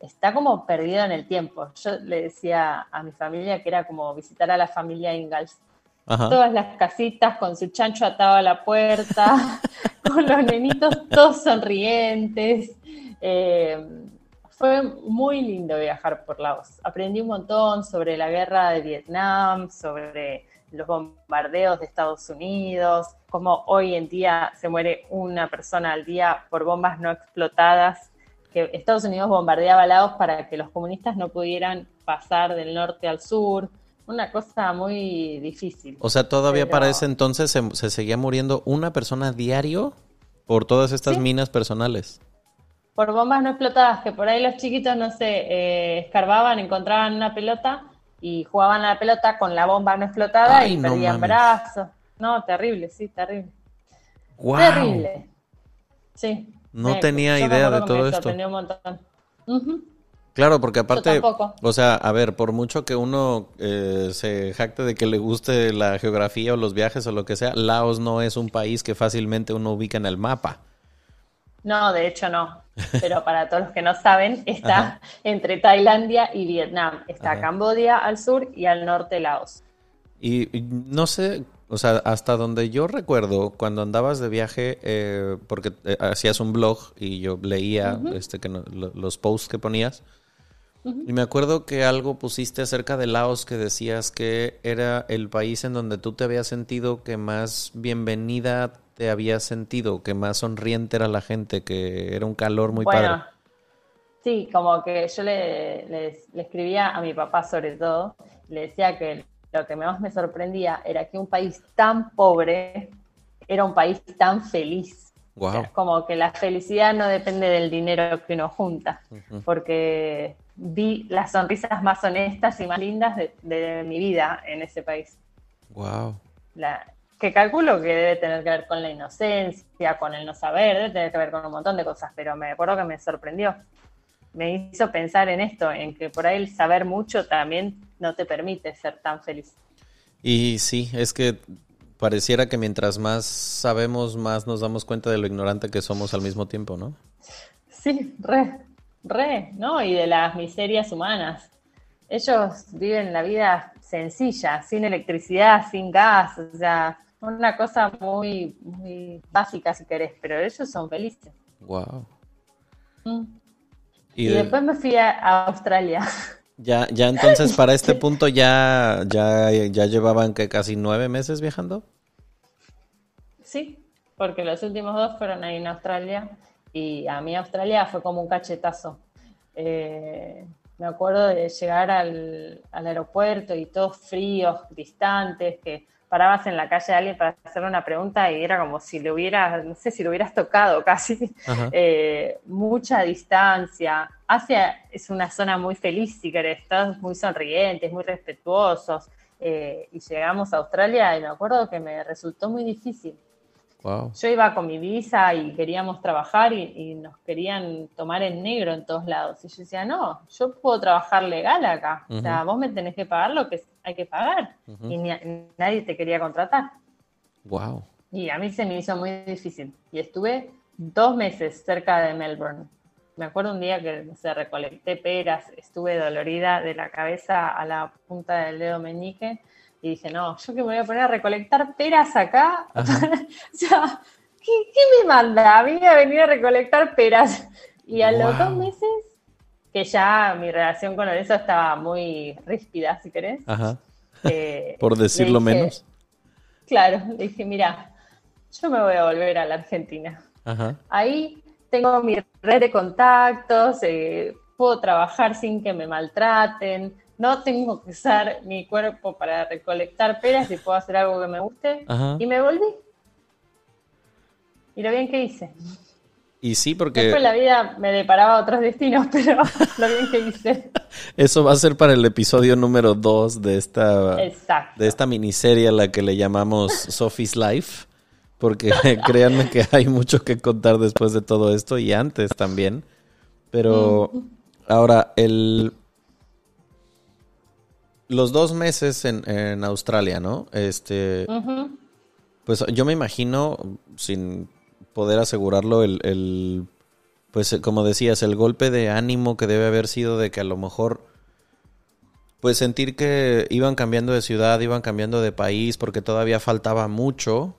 está como perdido en el tiempo. Yo le decía a mi familia que era como visitar a la familia Ingalls Todas las casitas con su chancho atado a la puerta, (laughs) con los nenitos todos sonrientes. Eh, fue muy lindo viajar por Laos. Aprendí un montón sobre la guerra de Vietnam, sobre los bombardeos de Estados Unidos, cómo hoy en día se muere una persona al día por bombas no explotadas, que Estados Unidos bombardeaba Laos para que los comunistas no pudieran pasar del norte al sur una cosa muy difícil. O sea, todavía para ese entonces se, seguía muriendo una persona diario por todas estas minas personales. Por bombas no explotadas, que por ahí los chiquitos, no sé, eh, escarbaban, encontraban una pelota y jugaban a la pelota con la bomba no explotada y perdían brazos. No, terrible, sí, terrible. Terrible. Sí. No tenía idea de todo esto. Un montón. Claro, porque aparte, o sea, a ver, por mucho que uno eh, se jacte de que le guste la geografía o los viajes o lo que sea, Laos no es un país que fácilmente uno ubica en el mapa. No, de hecho no. (laughs) Pero para todos los que no saben, está entre Tailandia y Vietnam. Está Cambodia al sur y al norte Laos. Y, no sé, o sea, hasta donde yo recuerdo, cuando andabas de viaje, eh, porque eh, hacías un blog y yo leía este que los posts que ponías, y me acuerdo que algo pusiste acerca de Laos que decías que era el país en donde tú te habías sentido que más bienvenida te habías sentido, que más sonriente era la gente, que era un calor muy bueno, Sí, como que yo le, le, escribía a mi papá sobre todo, le decía que lo que más me sorprendía era que un país tan pobre era un país tan feliz. como que la felicidad no depende del dinero que uno junta, porque vi las sonrisas más honestas y más lindas de, mi vida en ese país. Wow. La, que calculo que debe tener que ver con la inocencia, con el no saber, debe tener que ver con un montón de cosas, pero me acuerdo que me sorprendió. Me hizo pensar en esto, en que por ahí el saber mucho también no te permite ser tan feliz. Y sí, es que pareciera que mientras más sabemos, más nos damos cuenta de lo ignorante que somos al mismo tiempo, ¿no? Sí, re, re, ¿no? Y de las miserias humanas. Ellos viven la vida sencilla, sin electricidad, sin gas, o sea, una cosa muy, muy básica si querés, pero ellos son felices. Wow. Mm. Y, después me fui a Australia. Ya, ya entonces para este (laughs) punto ya, ya, ya llevaban que casi nueve meses viajando. Sí, porque los últimos dos fueron ahí en Australia y a mí Australia fue como un cachetazo. Eh, me acuerdo de llegar al, al, aeropuerto y todos fríos, distantes, que parabas en la calle a alguien para hacerle una pregunta y era como si le hubieras, no sé, si lo hubieras tocado casi, (laughs) eh, mucha distancia. Asia es una zona muy feliz, si querés, todos muy sonrientes, muy respetuosos. Eh, y llegamos a Australia y me acuerdo que me resultó muy difícil. Yo iba con mi visa y queríamos trabajar y, nos querían tomar en negro en todos lados. Y yo decía, no, yo puedo trabajar legal acá. O sea, vos me tenés que pagar lo que hay que pagar. Y nadie te quería contratar. Wow. Y a mí se me hizo muy difícil. Y estuve dos meses cerca de Melbourne. Me acuerdo un día que se recolecté peras, estuve dolorida de la cabeza a la punta del dedo meñique y dije, no, yo que me voy a poner a recolectar peras acá. (laughs) o sea, ¿qué, me manda? A mí a venir a recolectar peras. Y a los dos meses, que ya mi relación con eso estaba muy ríspida, si querés. Ajá. Eh, (laughs) Por decirlo menos. Claro, le dije, mira, yo me voy a volver a la Argentina. Ajá. Ahí tengo mi red de contactos, eh, puedo trabajar sin que me maltraten, no tengo que usar mi cuerpo para recolectar peras y puedo hacer algo que me guste. Y me volví. Y lo bien que hice. Y sí, porque... Después la vida me deparaba otros destinos, (laughs) pero lo bien que hice. Eso va a ser para el episodio número 2 de esta, de esta miniserie a la que le llamamos Sophie's Life. Porque (laughs) créanme que hay mucho que contar después de todo esto y antes también. Pero ahora, el, los dos meses en, Australia, ¿no? Este, pues yo me imagino, sin poder asegurarlo, el, pues como decías, el golpe de ánimo que debe haber sido de que a lo mejor, pues sentir que iban cambiando de ciudad, iban cambiando de país, porque todavía faltaba mucho,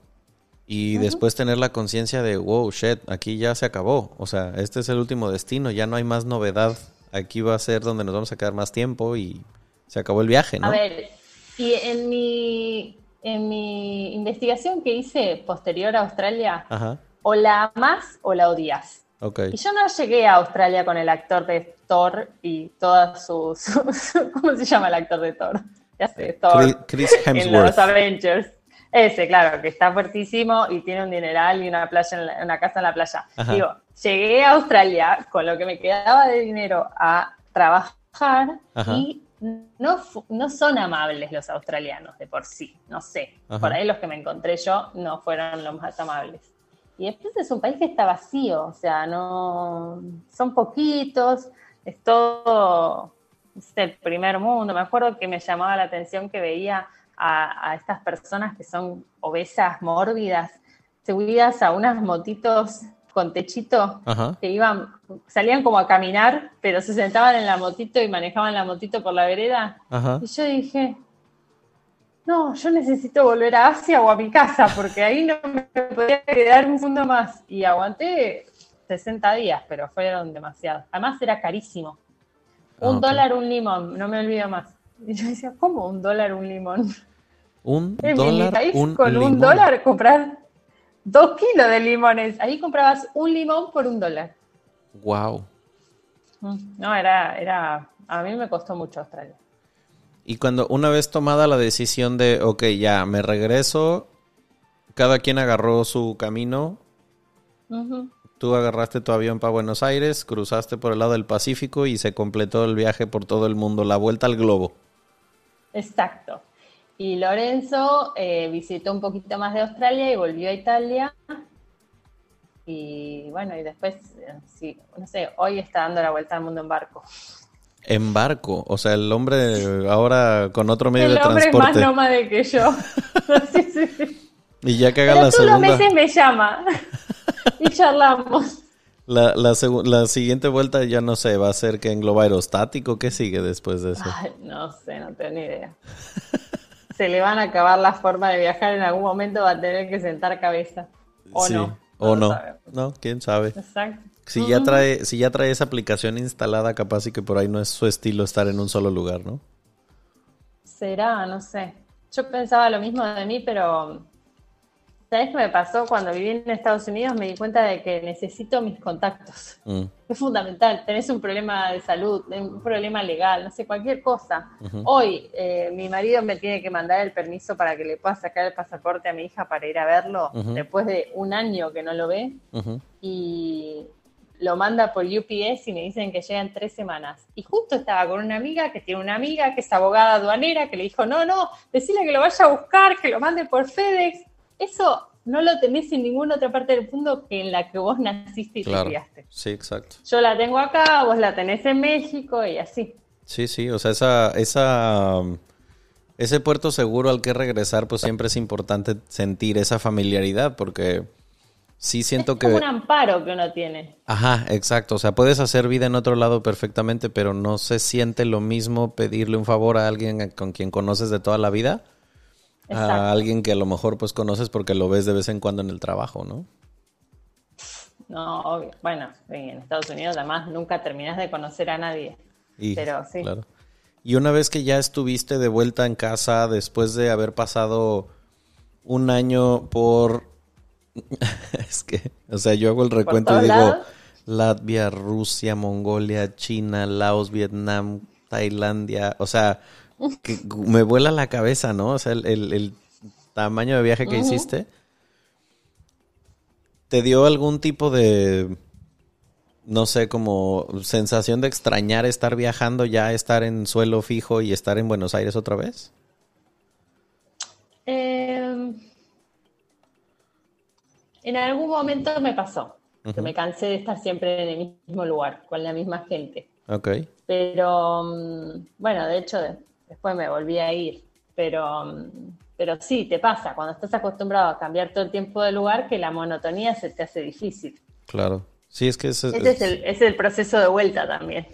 y después tener la conciencia de, wow, shit, aquí ya se acabó, o sea, este es el último destino, ya no hay más novedad, aquí va a ser donde nos vamos a quedar más tiempo y se acabó el viaje, ¿no? A ver, y en mi, en mi investigación que hice posterior a Australia, o la amas o la odias. Okay. Y yo no llegué a Australia con el actor de Thor y todas (laughs) sus... ¿Cómo se llama el actor de Thor? Ya sé, Thor. Chris Hemsworth. (laughs) En los Avengers. Ese, claro, que está fuertísimo y tiene un dineral y una playa una casa en la playa. Digo, llegué a Australia con lo que me quedaba de dinero a trabajar y no, no son amables los australianos de por sí, no sé. Por ahí los que me encontré yo no fueron los más amables. Y después es un país que está vacío, o sea, no son poquitos, es todo es el primer mundo. Me acuerdo que me llamaba la atención que veía a, a estas personas que son obesas, mórbidas, subidas a unas motitos con techito que iban, salían como a caminar, pero se sentaban en la motito y manejaban la motito por la vereda. Y yo dije, no, yo necesito volver a Asia o a mi casa, porque ahí no me podía quedar un segundo más. Y aguanté 60 días, pero fueron demasiados. Además era carísimo. Un ah, dólar un limón, no me olvido más. Y yo decía, ¿cómo un dólar un limón? Un dólar un con un dólar comprar dos kilos de limones. Ahí comprabas un limón por un dólar. Wow. Mm, no, era, era, a mí me costó mucho Australia. Y cuando una vez tomada la decisión de, ok, ya, me regreso, cada quien agarró su camino, Tú agarraste tu avión para Buenos Aires, cruzaste por el lado del Pacífico y se completó el viaje por todo el mundo, la vuelta al globo. Exacto. Y Lorenzo eh, visitó un poquito más de Australia y volvió a Italia. Y bueno, y después, eh, sí, no sé, hoy está dando la vuelta al mundo en barco. En barco, o sea, el hombre ahora con otro medio de transporte. El hombre es más nómade que yo. (laughs) (laughs) sí, sí, sí. Y ya que haga la segunda. Todos los meses me llama (laughs) y charlamos. La, la, la, siguiente vuelta ya no sé, va a ser que en globo aerostático, ¿qué sigue después de eso? Ay, no sé, no tengo ni idea. Se le van a acabar la forma de viajar en algún momento, va a tener que sentar cabeza. O no. O no. No, quién sabe. Exacto. Si ya trae, si ya trae esa aplicación instalada, capaz y que por ahí no es su estilo estar en un solo lugar, ¿no? Será, no sé. Yo pensaba lo mismo de mí, pero ¿Sabes qué me pasó? Cuando viví en Estados Unidos me di cuenta de que necesito mis contactos. Mm. Es fundamental. Tenés un problema de salud, un problema legal, no sé, cualquier cosa. Hoy eh, mi marido me tiene que mandar el permiso para que le pueda sacar el pasaporte a mi hija para ir a verlo después de un año que no lo ve. Y lo manda por UPS y me dicen que llegan tres semanas. Y justo estaba con una amiga que tiene una amiga que es abogada aduanera que le dijo, no, no, decirle que lo vaya a buscar, que lo mande por FedEx eso no lo tenés en ninguna otra parte del mundo que en la que vos naciste y te criaste. Sí, exacto. Yo la tengo acá, vos la tenés en México y así. Sí, sí, o sea, esa, esa, ese puerto seguro al que regresar, pues siempre es importante sentir esa familiaridad, porque sí siento es que... un amparo que uno tiene. Ajá, exacto, o sea, puedes hacer vida en otro lado perfectamente, pero no se siente lo mismo pedirle un favor a alguien con quien conoces de toda la vida a alguien que a lo mejor pues conoces porque lo ves de vez en cuando en el trabajo, ¿no? No, obvio. Bueno, en Estados Unidos además nunca terminas de conocer a nadie. pero sí. Claro. Y una vez que ya estuviste de vuelta en casa después de haber pasado un año por... (laughs) es que, o sea, yo hago el recuento y digo Latvia, Rusia, Mongolia, China, Laos, Vietnam, Tailandia, o sea, que me vuela la cabeza, ¿no? O sea, el, tamaño de viaje que hiciste. ¿Te dio algún tipo de, no sé, como sensación de extrañar estar viajando ya, estar en suelo fijo y estar en Buenos Aires otra vez? Em, en algún momento me pasó, que me cansé de estar siempre en el mismo lugar, con la misma gente. Ok. Pero, mm, bueno, de hecho, después me volví a ir. Pero, pero sí, te pasa, cuando estás acostumbrado a cambiar todo el tiempo de lugar, que la monotonía se te hace difícil. Claro. Sí, es que ese, es, el, es el proceso de vuelta también.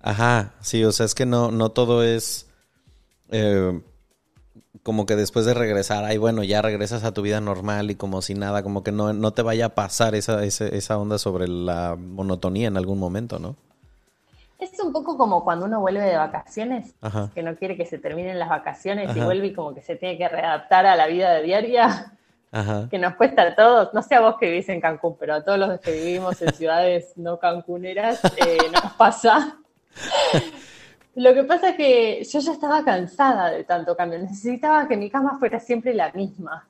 Ajá, sí, o sea, es que no, no todo es eh, como que después de regresar, ay, bueno, ya regresas a tu vida normal y como si nada, como que no, no te vaya a pasar esa, esa, esa onda sobre la monotonía en algún momento, ¿no? Es un poco como cuando uno vuelve de vacaciones, que no quiere que se terminen las vacaciones y vuelve y como que se tiene que readaptar a la vida de diaria, (laughs) que nos cuesta a todos, no sé a vos que vivís en Cancún, pero a todos los que vivimos en (laughs) ciudades no cancuneras eh, nos pasa (laughs) lo que pasa es que yo ya estaba cansada de tanto cambio. Necesitaba que mi cama fuera siempre la misma.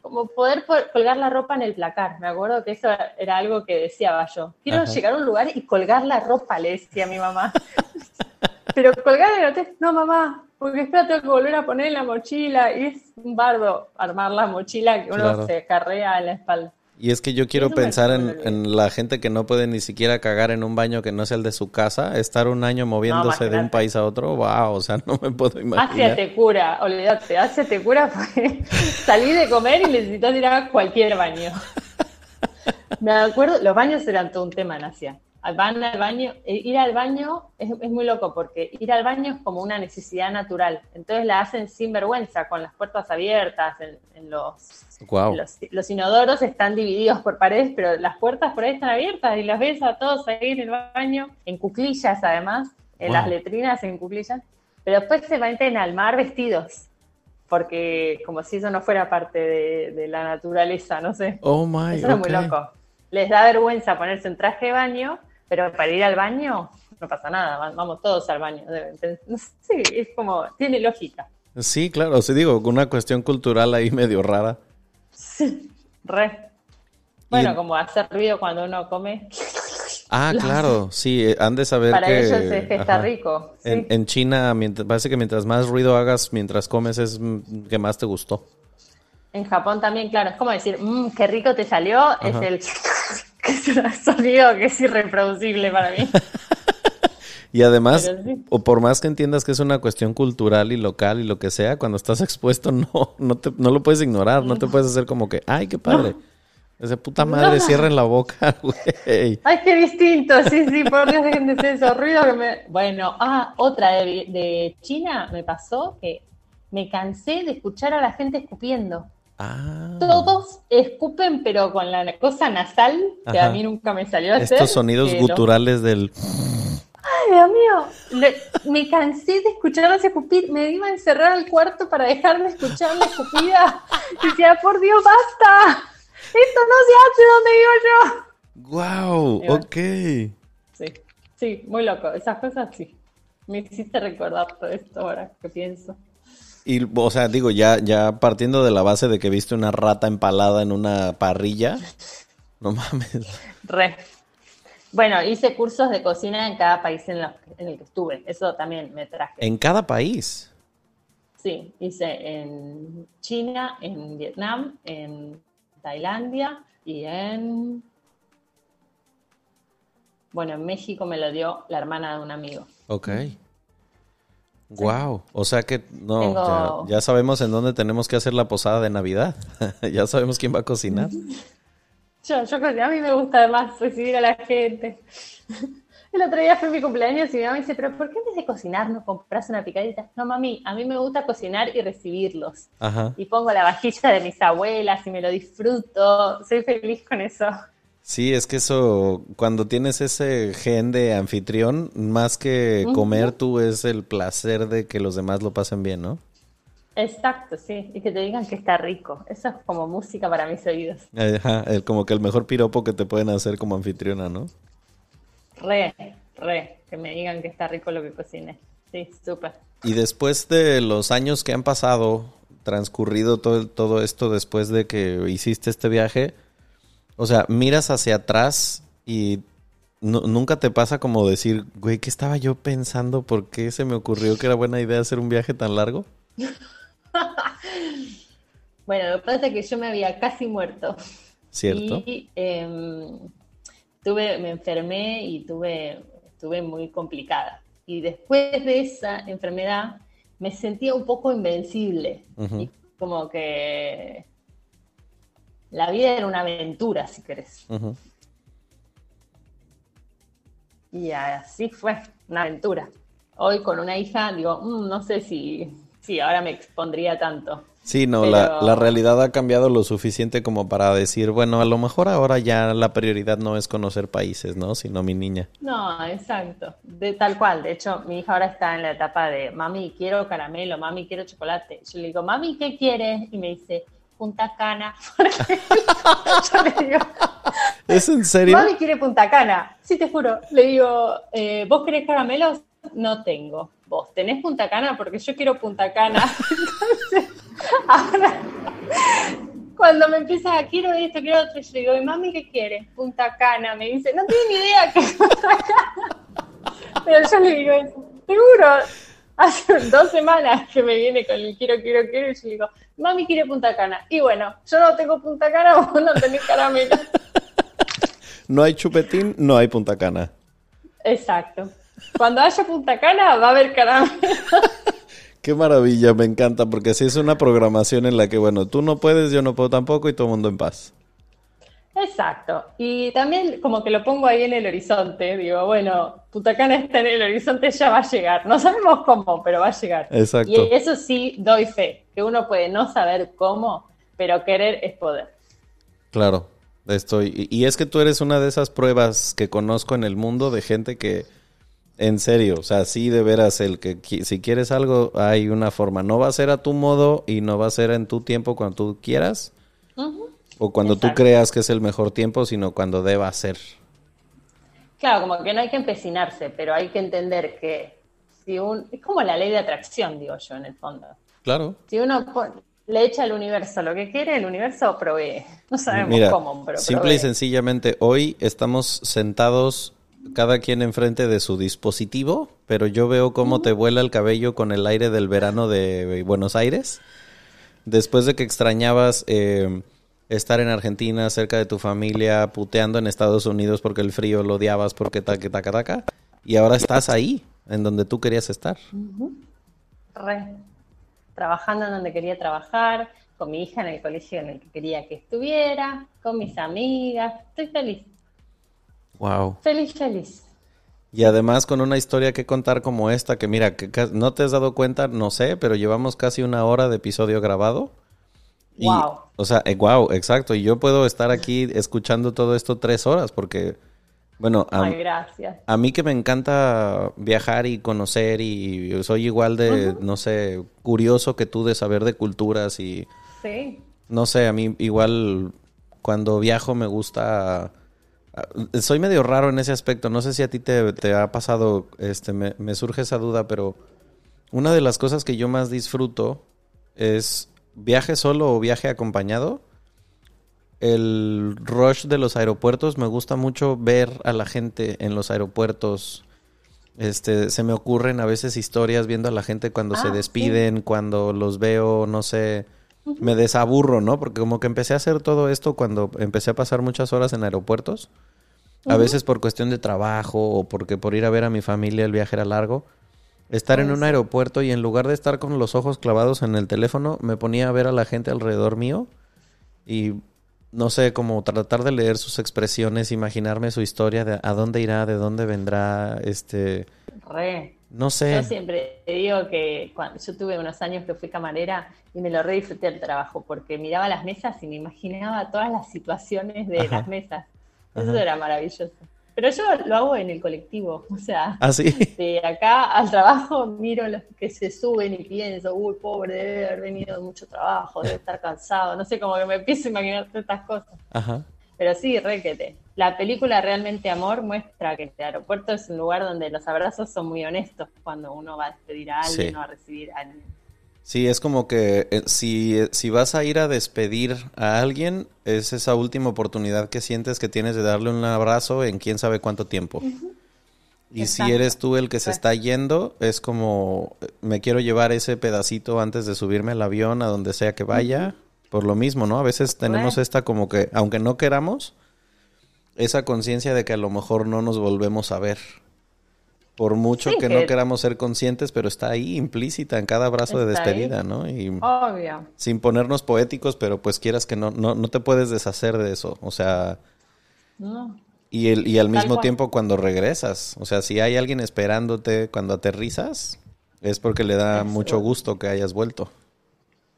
Como poder colgar la ropa en el placar. Me acuerdo que eso era algo que deseaba yo. Quiero llegar a un lugar y colgar la ropa, le decía a mi mamá. (laughs) Pero colgar el hotel, no mamá, porque espera tengo que volver a poner en la mochila. Y es un bardo armar la mochila que uno se carrea en la espalda. Y es que yo quiero pensar en, la gente que no puede ni siquiera cagar en un baño que no sea el de su casa, estar un año moviéndose de un país a otro, wow, o sea, (laughs) no me puedo imaginar. te cura, olvídate, te cura porque (laughs) salí de comer y necesitas ir a cualquier baño. (laughs) Me acuerdo, los baños eran todo un tema en Asia van al baño, eh, ir al baño es, muy loco porque ir al baño es como una necesidad natural. Entonces la hacen sin vergüenza, con las puertas abiertas, en, los, los, inodoros están divididos por paredes, pero las puertas por ahí están abiertas y las ves a todos ahí en el baño, en cuclillas además, en las letrinas en cuclillas, pero después se meten al mar vestidos. Porque como si eso no fuera parte de, la naturaleza, no sé. Oh my, Eso es muy loco. Les da vergüenza ponerse un traje de baño pero para ir al baño no pasa nada, vamos todos al baño. (laughs) Sí, es como, tiene lógica. Sí, claro, sí digo, una cuestión cultural ahí medio rara. Sí, re. Bueno, como hacer ruido cuando uno come. Ah, (laughs) claro, sí, eh, han de saber Para que... ellos es que está rico. sí. En, en China, mientras, parece que mientras más ruido hagas mientras comes es que más te gustó. En Japón también, claro, es como decir, mmm, qué rico te salió, es el (laughs) (laughs) que es un sonido que es irreproducible para mí. (laughs) Y además, sí. o por más que entiendas que es una cuestión cultural y local y lo que sea, cuando estás expuesto (laughs) no, no, te, no lo puedes ignorar, no te puedes hacer como que, ay, qué padre. Esa puta madre, cierren la boca, güey. Ay, qué distinto, sí, sí, por Dios, dejen de hacer eso, ruido que me... Bueno, ah, otra de, de China me pasó que me cansé de escuchar a la gente escupiendo. Ah, Todos escupen, pero con la cosa nasal, que Ajá. a mí nunca me salió a hacer. estos sonidos guturales del... Ay, Dios mío, me cansé de escucharlos escupir, me iba a encerrar al cuarto para dejarme escuchar la escupida. Y decía, por Dios, basta, esto no se hace donde vivo yo. ¡Wow! Bueno. Ok. Sí, sí, muy loco, esas cosas sí. Me hiciste recordar todo esto ahora que pienso. Y, o sea, digo, ya, ya partiendo de la base de que viste una rata empalada en una parrilla, no mames. Re. Bueno, hice cursos de cocina en cada país en, la- en el que estuve, eso también me traje. En cada país. Sí, hice en China, en Vietnam, en Tailandia y en... Bueno, en México me lo dio la hermana de un amigo. Ok. Wow. O sea que no, Tengo- ya, ya sabemos en dónde tenemos que hacer la posada de Navidad. (laughs) ya sabemos quién va a cocinar. (laughs) Yo, yo creo que a mí me gusta además recibir a la gente. (laughs) El otro día fue mi cumpleaños y mi mamá me dice, pero ¿por qué en vez de cocinar no compras una picadita? No, mami, a mí me gusta cocinar y recibirlos. Ajá. Y pongo la vajilla de mis abuelas y me lo disfruto. Soy feliz con eso. Sí, es que eso, cuando tienes ese gen de anfitrión, más que comer tú es el placer de que los demás lo pasen bien, ¿no? Exacto, sí. Y que te digan que está rico. Eso es como música para mis oídos. Ajá, el, como que el mejor piropo que te pueden hacer como anfitriona, ¿no? Re, re. Que me digan que está rico lo que cociné. Sí, súper. Y después de los años que han pasado, transcurrido todo, todo esto después de que hiciste este viaje, o sea, miras hacia atrás y nu- nunca te pasa como decir, güey, ¿qué estaba yo pensando? ¿Por qué se me ocurrió que era buena idea hacer un viaje tan largo? (laughs) Bueno, lo que pasa es que yo me había casi muerto. ¿Cierto? Y em, tuve, me enfermé y tuve, estuve muy complicada. Y después de esa enfermedad me sentía un poco invencible. Y como que la vida era una aventura, si querés. Y así fue, una aventura. Hoy con una hija digo, "Mm, no sé si, si ahora me expondría tanto. Sí, no, Pero- la, la realidad ha cambiado lo suficiente como para decir, bueno, a lo mejor ahora ya la prioridad no es conocer países, ¿no? Sino mi niña. No, exacto, de tal cual. De hecho, mi hija ahora está en la etapa de, mami, quiero caramelo, mami, quiero chocolate. Yo le digo, mami, ¿qué quieres? Y me dice, Punta Cana. (laughs) Yo le digo, ¿Es en serio? mami quiere Punta Cana. Sí, te juro. Le digo, eh, ¿vos querés caramelos? No tengo. ¿Vos tenés Punta Cana? Porque yo quiero Punta Cana. (laughs) Entonces, ahora, cuando me empieza a quiero esto, quiero otro, yo le digo, ¿y mami qué quiere? Punta Cana. Me dice, no tengo ni idea qué es Punta Cana. Pero yo le digo, seguro. Hace dos semanas que me viene con el quiero, quiero, quiero, y yo le digo, mami quiere Punta Cana. Y bueno, yo no tengo Punta Cana, (laughs) vos no tenés caramelo. No hay chupetín, no hay punta cana. Exacto. Cuando haya Punta Cana va a haber caramelo. (laughs) Qué maravilla, me encanta, porque así es una programación en la que, bueno, tú no puedes, yo no puedo tampoco y todo el mundo en paz. Exacto. Y también como que lo pongo ahí en el horizonte. Digo, bueno, Punta Cana está en el horizonte, ya va a llegar. No sabemos cómo, pero va a llegar. Exacto. Y eso sí, doy fe, que uno puede no saber cómo, pero querer es poder. Claro, estoy. Y, es que tú eres una de esas pruebas que conozco en el mundo de gente que, en serio, o sea, sí de veras, el que si quieres algo, hay una forma. No va a ser a tu modo y no va a ser en tu tiempo cuando tú quieras Ujú. O cuando tú creas que es el mejor tiempo, sino cuando deba ser. Claro, como que no hay que empecinarse, pero hay que entender que si un... Es como la ley de atracción, digo yo, en el fondo. Claro. Si uno le echa al universo lo que quiere, el universo provee. No sabemos cómo, pero Simple y sencillamente, hoy estamos sentados cada quien enfrente de su dispositivo, pero yo veo cómo te vuela el cabello con el aire del verano de Buenos Aires. Después de que extrañabas eh, estar en Argentina, cerca de tu familia, puteando en Estados Unidos porque el frío lo odiabas, porque taca, taca, taca, y ahora estás ahí, en donde tú querías estar. Re. Trabajando en donde quería trabajar, con mi hija en el colegio en el que quería que estuviera, con mis amigas. Estoy feliz. Wow. Feliz, feliz. Y además con una historia que contar como esta, que mira, que no te has dado cuenta, no sé, pero llevamos casi una hora de episodio grabado. Wow. O sea, wow, eh, exacto. Y yo puedo estar aquí escuchando todo esto tres horas porque, bueno, a, gracias. a mí que me encanta viajar y conocer y soy igual de, no sé, curioso que tú de saber de culturas y... Sí. No sé, a mí igual cuando viajo me gusta soy medio raro en ese aspecto. No sé si a ti te, ha pasado, este, me, surge esa duda, pero una de las cosas que yo más disfruto es viaje solo o viaje acompañado. El rush de los aeropuertos, me gusta mucho ver a la gente en los aeropuertos. Este, se me ocurren a veces historias viendo a la gente cuando se ah, despiden, cuando los veo, no sé, me desaburro, ¿no? Porque como que empecé a hacer todo esto cuando empecé a pasar muchas horas en aeropuertos. A veces por cuestión de trabajo o porque por ir a ver a mi familia el viaje era largo. Estar en un aeropuerto y en lugar de estar con los ojos clavados en el teléfono, me ponía a ver a la gente alrededor mío y no sé, como tratar de leer sus expresiones, imaginarme su historia, de a dónde irá, de dónde vendrá, este... Re. No sé. Yo siempre digo que cuando yo tuve unos años que fui camarera y me lo re disfruté el trabajo porque miraba las mesas y me imaginaba todas las situaciones de las mesas. Eso era maravilloso. Pero yo lo hago en el colectivo, o sea, ¿Ah, (laughs) de acá al trabajo (laughs) miro los que se suben y pienso, uy, pobre, debe haber venido de mucho trabajo, debe estar cansado, no sé, como que me empiezo a imaginar todas estas cosas. Ajá. Pero sí, requete. La película Realmente Amor muestra que este aeropuerto es un lugar donde los abrazos son muy honestos cuando uno va a despedir a alguien o a recibir a alguien. Sí, es como que eh, si, si vas a ir a despedir a alguien, es esa última oportunidad que sientes que tienes de darle un abrazo en quién sabe cuánto tiempo. Y si eres tú el que se está yendo, es como, me quiero llevar ese pedacito antes de subirme al avión a donde sea que vaya, por lo mismo, ¿no? A veces tenemos esta como que, aunque no queramos, esa conciencia de que a lo mejor no nos volvemos a ver. Por mucho que, no queramos ser conscientes, pero está ahí implícita en cada abrazo de despedida, ¿no? Y Obvio. Sin ponernos poéticos, pero pues quieras que no, no, no te puedes deshacer de eso. O sea. No. Y, el, y al mismo tiempo cuando regresas. O sea, si hay alguien esperándote cuando aterrizas, es porque le da mucho gusto que hayas vuelto.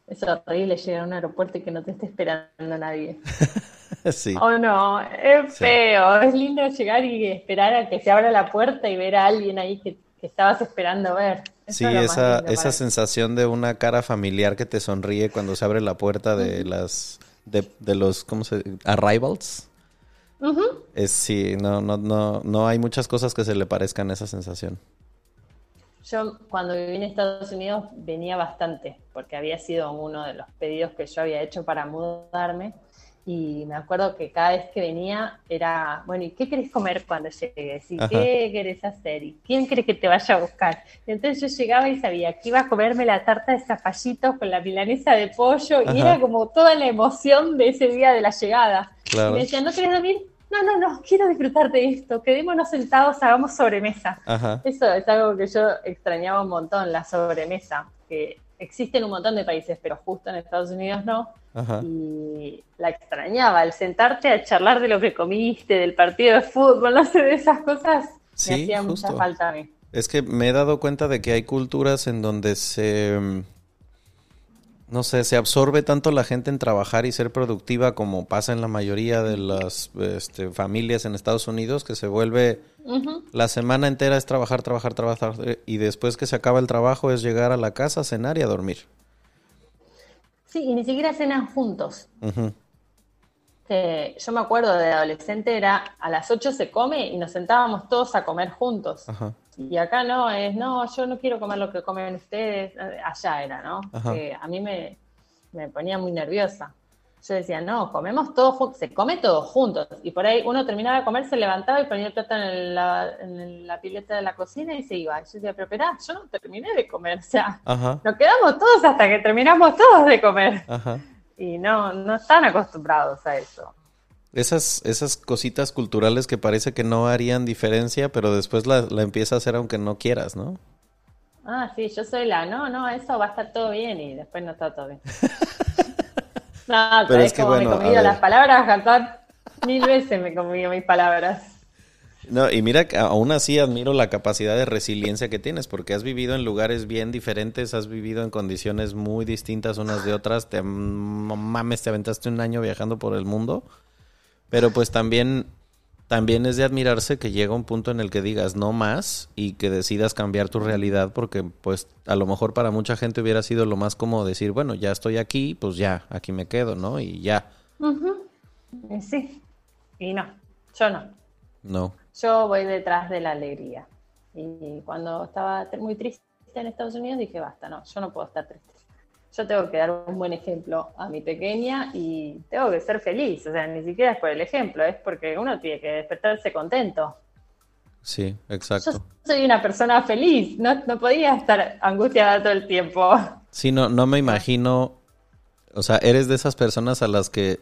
Es horrible llegar a un aeropuerto y que no te esté esperando nadie. (laughs) sí. Oh no, es feo. Es lindo llegar y esperar a que se abra la puerta y ver a alguien ahí que, estabas esperando ver. sí, esa, esa sensación de una cara familiar que te sonríe cuando se abre la puerta de las de, de, los ¿cómo se arrivals? Es sí, no, no, no, no hay muchas cosas que se le parezcan a esa sensación. Yo cuando viví en Estados Unidos venía bastante, porque había sido uno de los pedidos que yo había hecho para mudarme. Y me acuerdo que cada vez que venía era, bueno, ¿y qué querés comer cuando llegues? ¿Y qué querés hacer? ¿Y quién cree que te vaya a buscar? Y entonces yo llegaba y sabía que iba a comerme la tarta de zapallitos con la milanesa de pollo y era como toda la emoción de ese día de la llegada. Y me decían, ¿no querés dormir? No, no, no, quiero disfrutar de esto, quedémonos sentados, hagamos sobremesa. Eso es algo que yo extrañaba un montón, la sobremesa, que existe en un montón de países, pero justo en Estados Unidos no. Y la extrañaba, el sentarte a charlar de lo que comiste, del partido de fútbol, no sé, de esas cosas, me hacía mucha falta a mí. Es que me he dado cuenta de que hay culturas en donde se mm, no sé, se absorbe tanto la gente en trabajar y ser productiva como pasa en la mayoría de las este, familias en Estados Unidos, que se vuelve la semana entera es trabajar, trabajar, trabajar, y después que se acaba el trabajo es llegar a la casa, cenar y a dormir. Sí, y ni siquiera cenan juntos. yo me acuerdo de adolescente, era a las 8 se come y nos sentábamos todos a comer juntos. Ajá. Y acá no, es, no, yo no quiero comer lo que comen ustedes, allá era, ¿no? a mí me, me ponía muy nerviosa. Yo decía, no, comemos todo se come todo juntos. Y por ahí uno terminaba de comer, se levantaba y ponía el plato en la, pileta de la cocina y se iba. Y yo decía, pero espera, yo no terminé de comer. (laughs) O sea, nos quedamos todos hasta que terminamos todos de comer. Y no, no están acostumbrados a eso. Esas, esas cositas culturales que parece que no harían diferencia, pero después la, la empieza a hacer aunque no quieras, ¿no? Ah, sí, yo soy la, no, no, eso va a estar todo bien y después no está todo bien. (laughs) no, pero es que como me he comido las palabras, Gastón? Mil veces me he comido mis palabras. No, y mira que aún así admiro la capacidad de resiliencia que tienes, porque has vivido en lugares bien diferentes, has vivido en condiciones muy distintas unas de otras, te mames, te aventaste un año viajando por el mundo, pero pues también también es de admirarse que llega un punto en el que digas no más y que decidas cambiar tu realidad porque pues a lo mejor para mucha gente hubiera sido lo más cómodo decir, bueno, ya estoy aquí, pues ya, aquí me quedo, ¿no? Y ya. Sí, y no, yo no. No. Yo voy detrás de la alegría. Y cuando estaba muy triste en Estados Unidos dije, basta, no, yo no puedo estar triste yo tengo que dar un buen ejemplo a mi pequeña y tengo que ser feliz. O sea, ni siquiera es por el ejemplo, es porque uno tiene que despertarse contento. Sí, exacto. Yo soy una persona feliz, no, no podía estar angustiada todo el tiempo. Sí, no, no me imagino, o sea, eres de esas personas a las que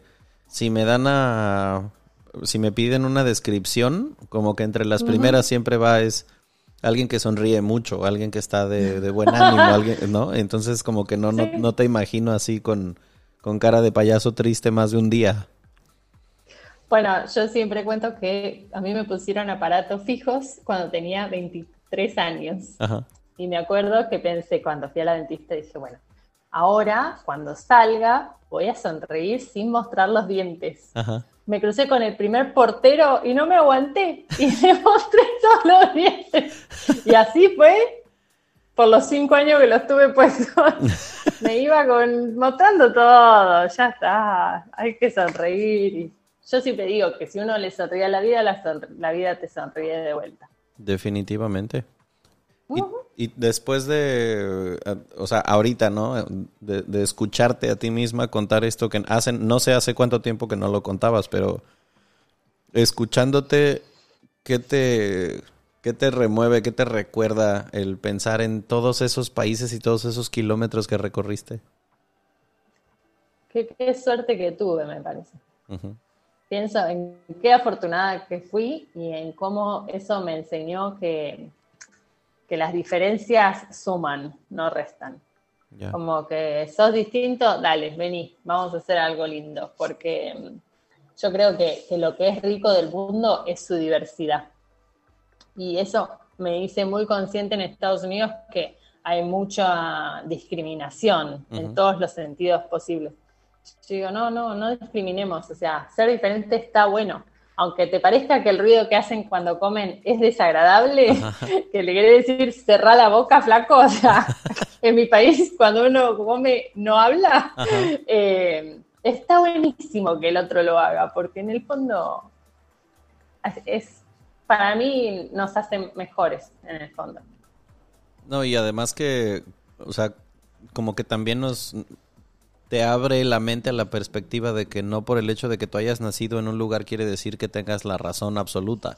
si me dan a, si me piden una descripción, como que entre las primeras siempre va es alguien que sonríe mucho, alguien que está de, buen (laughs) ánimo, alguien, ¿no? Entonces como que no, no, no te imagino así con, con cara de payaso triste más de un día. Bueno, yo siempre cuento que a mí me pusieron aparatos fijos cuando tenía 23 años. Y me acuerdo que pensé cuando fui a la dentista, dije, bueno, ahora cuando salga voy a sonreír sin mostrar los dientes. Ajá me crucé con el primer portero y no me aguanté y (laughs) le mostré todos los dientes. Y así fue por los cinco años que los tuve puestos. (laughs) me iba con, mostrando todo, ya está, hay que sonreír. yo siempre digo que si uno le sonríe a la vida, la vida te sonríe de vuelta. Definitivamente. Y, después de, o sea, ahorita, ¿no? De, escucharte a ti misma contar esto que hacen, no sé hace cuánto tiempo que no lo contabas, pero escuchándote, ¿qué te, qué te remueve, qué te recuerda el pensar en todos esos países y todos esos kilómetros que recorriste? Qué, suerte que tuve, me parece. Pienso en qué afortunada que fui y en cómo eso me enseñó que que las diferencias suman, no restan. Como que sos distinto, dale, vení, vamos a hacer algo lindo, porque mm, yo creo que, lo que es rico del mundo es su diversidad. Y eso me hice muy consciente en Estados Unidos que hay mucha discriminación en todos los sentidos posibles. Yo digo, no, no, no discriminemos, o sea, ser diferente está bueno aunque te parezca que el ruido que hacen cuando comen es desagradable, (laughs) que le quiere decir cerrar la boca, flaco, o sea, (laughs) en mi país cuando uno come no habla, (laughs) eh, está buenísimo que el otro lo haga, porque en el fondo es, para mí nos hacen mejores en el fondo. No, y además que, o sea, como que también nos, te abre la mente a la perspectiva de que no por el hecho de que tú hayas nacido en un lugar quiere decir que tengas la razón absoluta.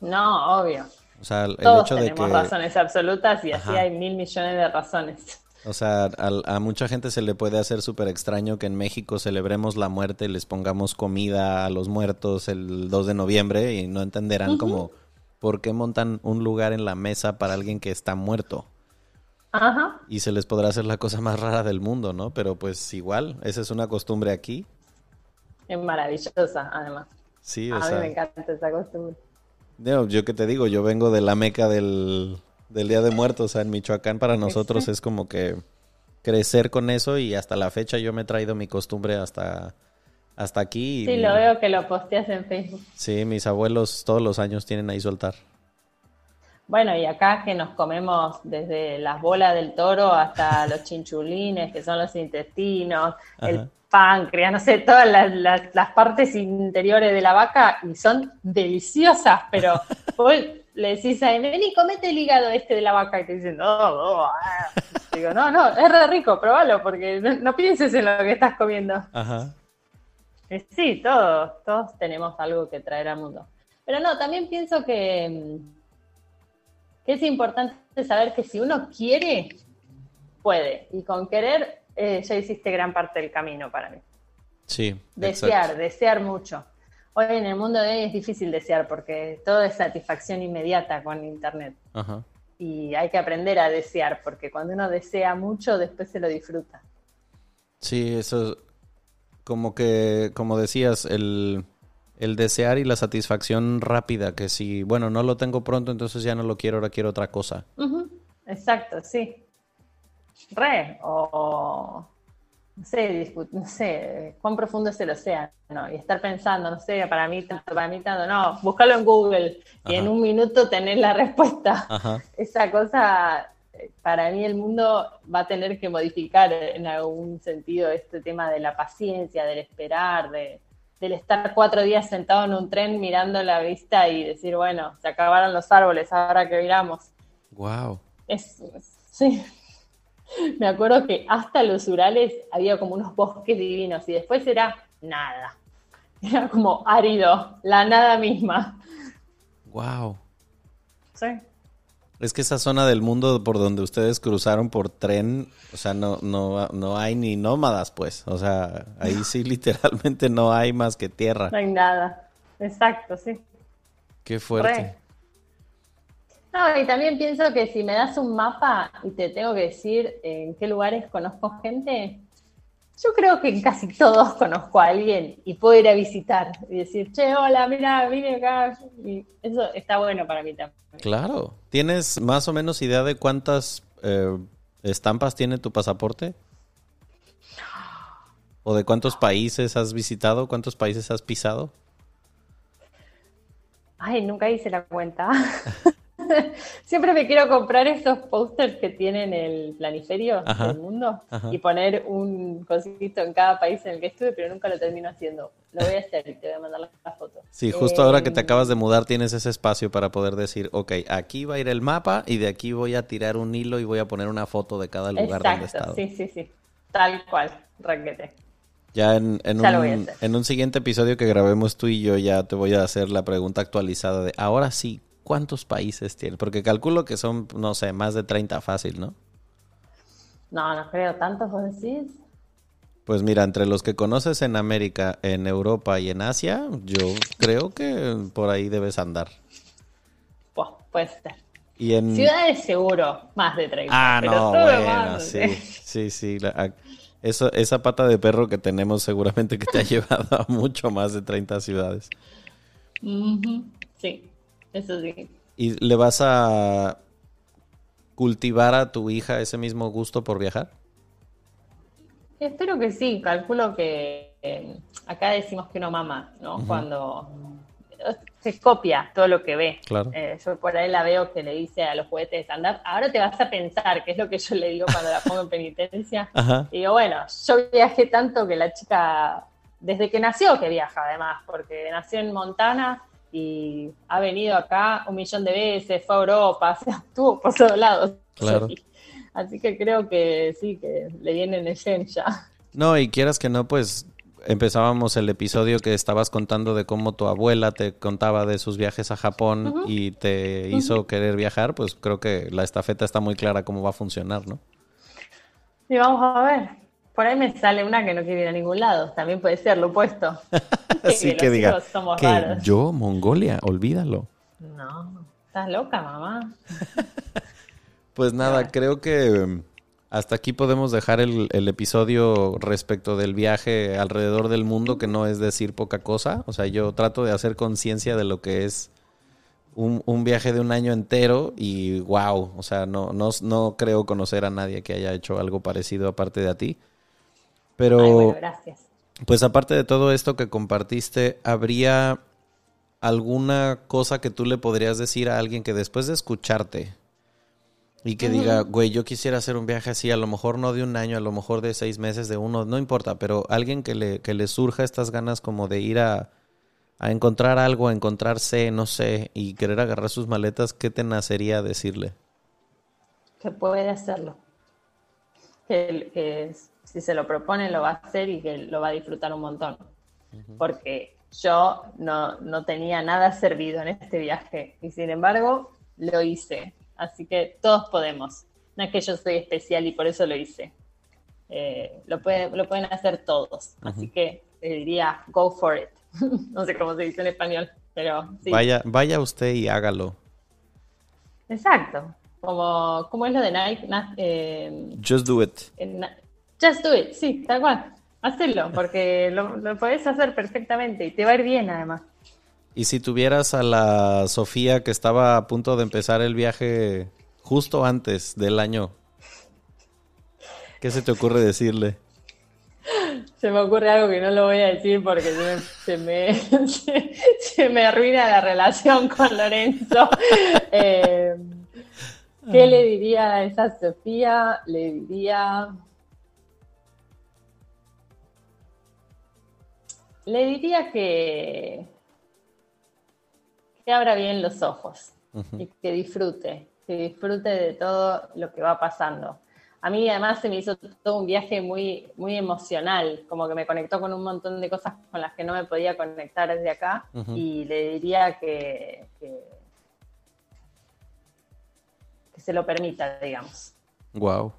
No, obvio. O sea, el, Todos hecho tenemos de que... razones absolutas y así hay mil millones de razones. O sea, a, mucha gente se le puede hacer súper extraño que en México celebremos la muerte y les pongamos comida a los muertos el 2 de noviembre y no entenderán como por qué montan un lugar en la mesa para alguien que está muerto. Ajá. Y se les podrá hacer la cosa más rara del mundo, ¿no? Pero pues igual, esa es una costumbre aquí. Es maravillosa, además. Sí, A mí me encanta esa costumbre. Yo, yo que te digo, yo vengo de la meca del, Día de Muertos, o sea, en Michoacán para nosotros es como que crecer con eso y hasta la fecha yo me he traído mi costumbre hasta, hasta aquí. Sí, lo veo que lo posteas en Facebook. Sí, mis abuelos todos los años tienen ahí su altar. Bueno, y acá que nos comemos desde las bolas del toro hasta (laughs) los chinchulines, que son los intestinos, el páncreas, no sé, todas las, partes interiores de la vaca, y son deliciosas, pero (laughs) le decís a él, vení, comete el hígado este de la vaca, y te dicen, no, no, ah". digo, no, no, es re rico, probalo, porque no, pienses en lo que estás comiendo. Ajá. Sí, todos, todos tenemos algo que traer al mundo. Pero no, también pienso que, que es importante saber que si uno quiere, puede. Y con querer eh, ya hiciste gran parte del camino para mí. Sí. Desear, desear mucho. Hoy en el mundo de hoy es difícil desear porque todo es satisfacción inmediata con Internet. Ajá. Y hay que aprender a desear porque cuando uno desea mucho, después se lo disfruta. Sí, eso, como que, como decías, el, el desear y la satisfacción rápida, que si, bueno, no lo tengo pronto, entonces ya no lo quiero, ahora quiero otra cosa. Exacto, sí. Re, o, no sé, no sé, cuán profundo es el océano, y estar pensando, no sé, para mí tanto, para mí tanto, no, búscalo en Google y en un minuto tener la respuesta. (laughs) Esa cosa, para mí el mundo va a tener que modificar en algún sentido este tema de la paciencia, del esperar, de, del estar cuatro días sentado en un tren mirando la vista y decir, bueno, se acabaron los árboles, ahora que miramos. Wow. Es, sí. (laughs) Me acuerdo que hasta los Urales había como unos bosques divinos y después era nada. (laughs) Era como árido, la nada misma. Wow. Sí. Es que esa zona del mundo por donde ustedes cruzaron por tren, o sea, no, no, no hay ni nómadas, pues. O sea, ahí sí (laughs) literalmente no hay más que tierra. No hay nada. Exacto, sí. Qué fuerte. No, y también pienso que si me das un mapa y te tengo que decir en qué lugares conozco gente, yo creo que casi todos conozco a alguien y puedo ir a visitar y decir, che, hola, mira, vine acá. Y eso está bueno para mí también. Claro. ¿Tienes más o menos idea de cuántas eh, estampas tiene tu pasaporte? ¿O de cuántos países has visitado? ¿Cuántos países has pisado? Ay, nunca hice la cuenta. (laughs) (laughs) Siempre me quiero comprar estos pósters que tienen el planiferio del mundo y poner un cosito en cada país en el que estuve, pero nunca lo termino haciendo. Lo voy a hacer y te voy a mandar la foto. Sí, justo ahora que te em, acabas de mudar tienes ese espacio para poder decir, ok, aquí va a ir el mapa y de aquí voy a tirar un hilo y voy a poner una foto de cada lugar donde he estado. Sí, sí, sí. Tal cual, raquete. Ya en, un, en un siguiente episodio que grabemos tú y yo ya te voy a hacer la pregunta actualizada de ahora sí, ¿Cuántos países tiene? Porque calculo que son, no sé, más de 30 fácil, ¿no? No, no creo tantos, vos decís. Pues mira, entre los que conoces en América, en Europa y en Asia, yo creo que por ahí debes andar. Pues puede ser. Y en... Ciudades seguro, más de 30. Ah, no, bueno, sí, sí, sí. eso, esa pata de perro que tenemos seguramente que te ha (laughs) llevado a mucho más de 30 ciudades. Sí. Eso sí. ¿Y le vas a cultivar a tu hija ese mismo gusto por viajar? Espero que sí, calculo que eh, acá decimos que uno mama, ¿no? Cuando se copia todo lo que ve. Claro. Eh, yo por ahí la veo que le dice a los juguetes andar, ahora te vas a pensar, que es lo que yo le digo cuando la pongo en penitencia. (laughs) Y digo, bueno, yo viajé tanto que la chica, desde que nació que viaja además, porque nació en Montana y ha venido acá un millón de veces, fue a Europa, (laughs) o sea, estuvo por todos lados. Claro. Así que creo que sí, que le viene en el gen ya. No, y quieras que no, pues empezábamos el episodio que estabas contando de cómo tu abuela te contaba de sus viajes a Japón y te hizo querer viajar, pues creo que la estafeta está muy clara cómo va a funcionar, ¿no? Y vamos a ver. Por ahí me sale una que no quiere ir a ningún lado. También puede ser lo opuesto. (laughs) Así que, diga. Que yo, Mongolia, olvídalo. No, estás loca, mamá. (laughs) pues nada, creo que um, hasta aquí podemos dejar el, episodio respecto del viaje alrededor del mundo, que no es decir poca cosa. O sea, yo trato de hacer conciencia de lo que es un, un, viaje de un año entero y wow, o sea, no, no, no creo conocer a nadie que haya hecho algo parecido aparte de a ti. Pero, gracias. pues aparte de todo esto que compartiste, ¿habría alguna cosa que tú le podrías decir a alguien que después de escucharte y que diga, güey, yo quisiera hacer un viaje así, a lo mejor no de un año, a lo mejor de seis meses, de uno, no importa, pero alguien que le, que le surja estas ganas como de ir a, a encontrar algo, a encontrarse, no sé, y querer agarrar sus maletas, ¿qué te nacería decirle? Que puede hacerlo. Que, si se lo propone lo va a hacer y que lo va a disfrutar un montón. Porque yo no, no tenía nada servido en este viaje y sin embargo lo hice. Así que todos podemos. No es que yo soy especial y por eso lo hice. Eh, lo, lo pueden hacer todos. Así que le diría, go for it. (laughs) no sé cómo se dice en español, pero sí. Vaya, vaya usted y hágalo. Exacto. Como, ¿Cómo es lo de Nike? Eh, just do it. Just do it, sí, tal cual. Hacelo, porque lo, lo podés hacer perfectamente y te va a ir bien además. Y si tuvieras a la Sofía que estaba a punto de empezar el viaje justo antes del año, ¿qué se te ocurre decirle? Se me ocurre algo que no lo voy a decir porque se me, se me, (laughs) arruina la relación con Lorenzo. (laughs) Eh, ¿Qué le diría a esa Sofía? Le diría... Le diría que, que abra bien los ojos y que disfrute, que disfrute de todo lo que va pasando. A mí además se me hizo todo un viaje muy, muy emocional, como que me conectó con un montón de cosas con las que no me podía conectar desde acá y le diría que, que, se lo permita, digamos. Wow.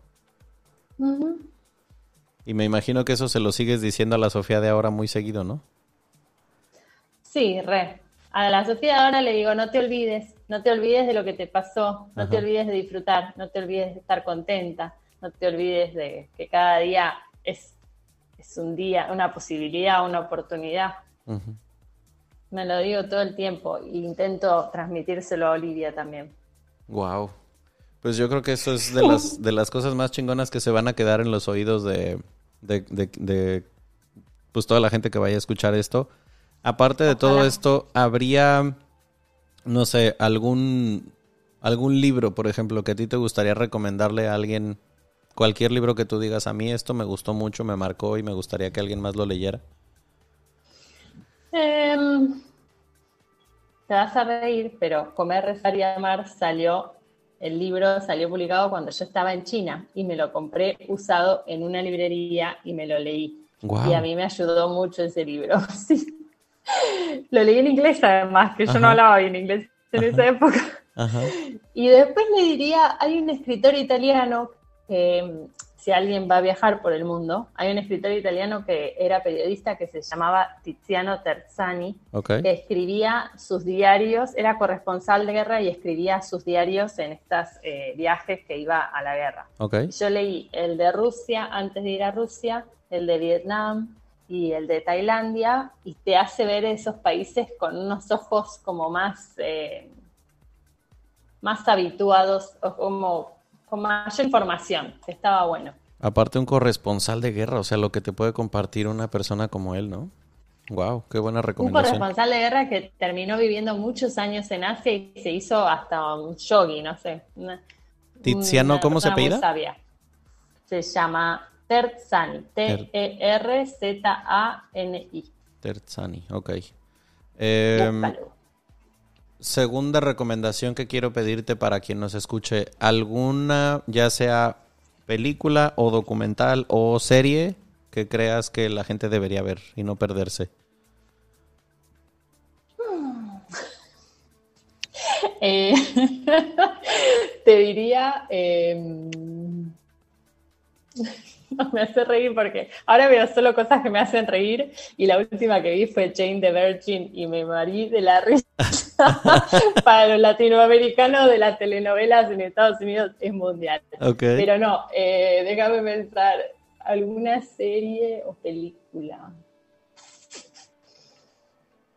Y me imagino que eso se lo sigues diciendo a la Sofía de ahora muy seguido, ¿no? Sí, re. A la Sofía de ahora le digo, no te olvides, no te olvides de lo que te pasó, no te olvides de disfrutar, no te olvides de estar contenta, no te olvides de que cada día es, es un día, una posibilidad, una oportunidad. Me lo digo todo el tiempo e intento transmitírselo a Olivia también. Wow. Pues yo creo que eso es de las, (laughs) de las cosas más chingonas que se van a quedar en los oídos de, de, pues toda la gente que vaya a escuchar esto. Aparte de todo esto, ¿habría, no sé, algún, algún libro, por ejemplo, que a ti te gustaría recomendarle a alguien? Cualquier libro que tú digas, a mí esto me gustó mucho, me marcó y me gustaría que alguien más lo leyera. Em, te vas a reír, pero Comer, Rezar y Amar salió el libro salió publicado cuando yo estaba en China y me lo compré usado en una librería y me lo leí. Y a mí me ayudó mucho ese libro. (laughs) Lo leí en inglés además, que yo no hablaba bien inglés en esa época. Y después le diría, hay un escritor italiano que si alguien va a viajar por el mundo, hay un escritor italiano que era periodista que se llamaba Tiziano Terzani, que escribía sus diarios, era corresponsal de guerra y escribía sus diarios en estos eh, viajes que iba a la guerra. Yo leí el de Rusia antes de ir a Rusia, el de Vietnam y el de Tailandia, y te hace ver esos países con unos ojos como más, eh, más habituados, o como con mayor información, estaba bueno. Aparte un corresponsal de guerra, o sea, lo que te puede compartir una persona como él, ¿no? Wow, qué buena recomendación. Un corresponsal de guerra que terminó viviendo muchos años en Asia y se hizo hasta un yogi, no sé. Tiziano, ¿cómo se pide? Se llama Terzani, T-E-R-Z-A-N-I. Terzani, ok. Eh, segunda recomendación que quiero pedirte para quien nos escuche, alguna, ya sea película o documental o serie que creas que la gente debería ver y no perderse. (laughs) Eh, (laughs) te diría... Em, (laughs) me hace reír porque ahora veo solo cosas que me hacen reír y la última que vi fue Jane the Virgin y me marí de la (laughs) risa. (laughs) Para los latinoamericanos de las telenovelas en Estados Unidos es mundial. Pero no, eh, déjame pensar, ¿alguna serie o película?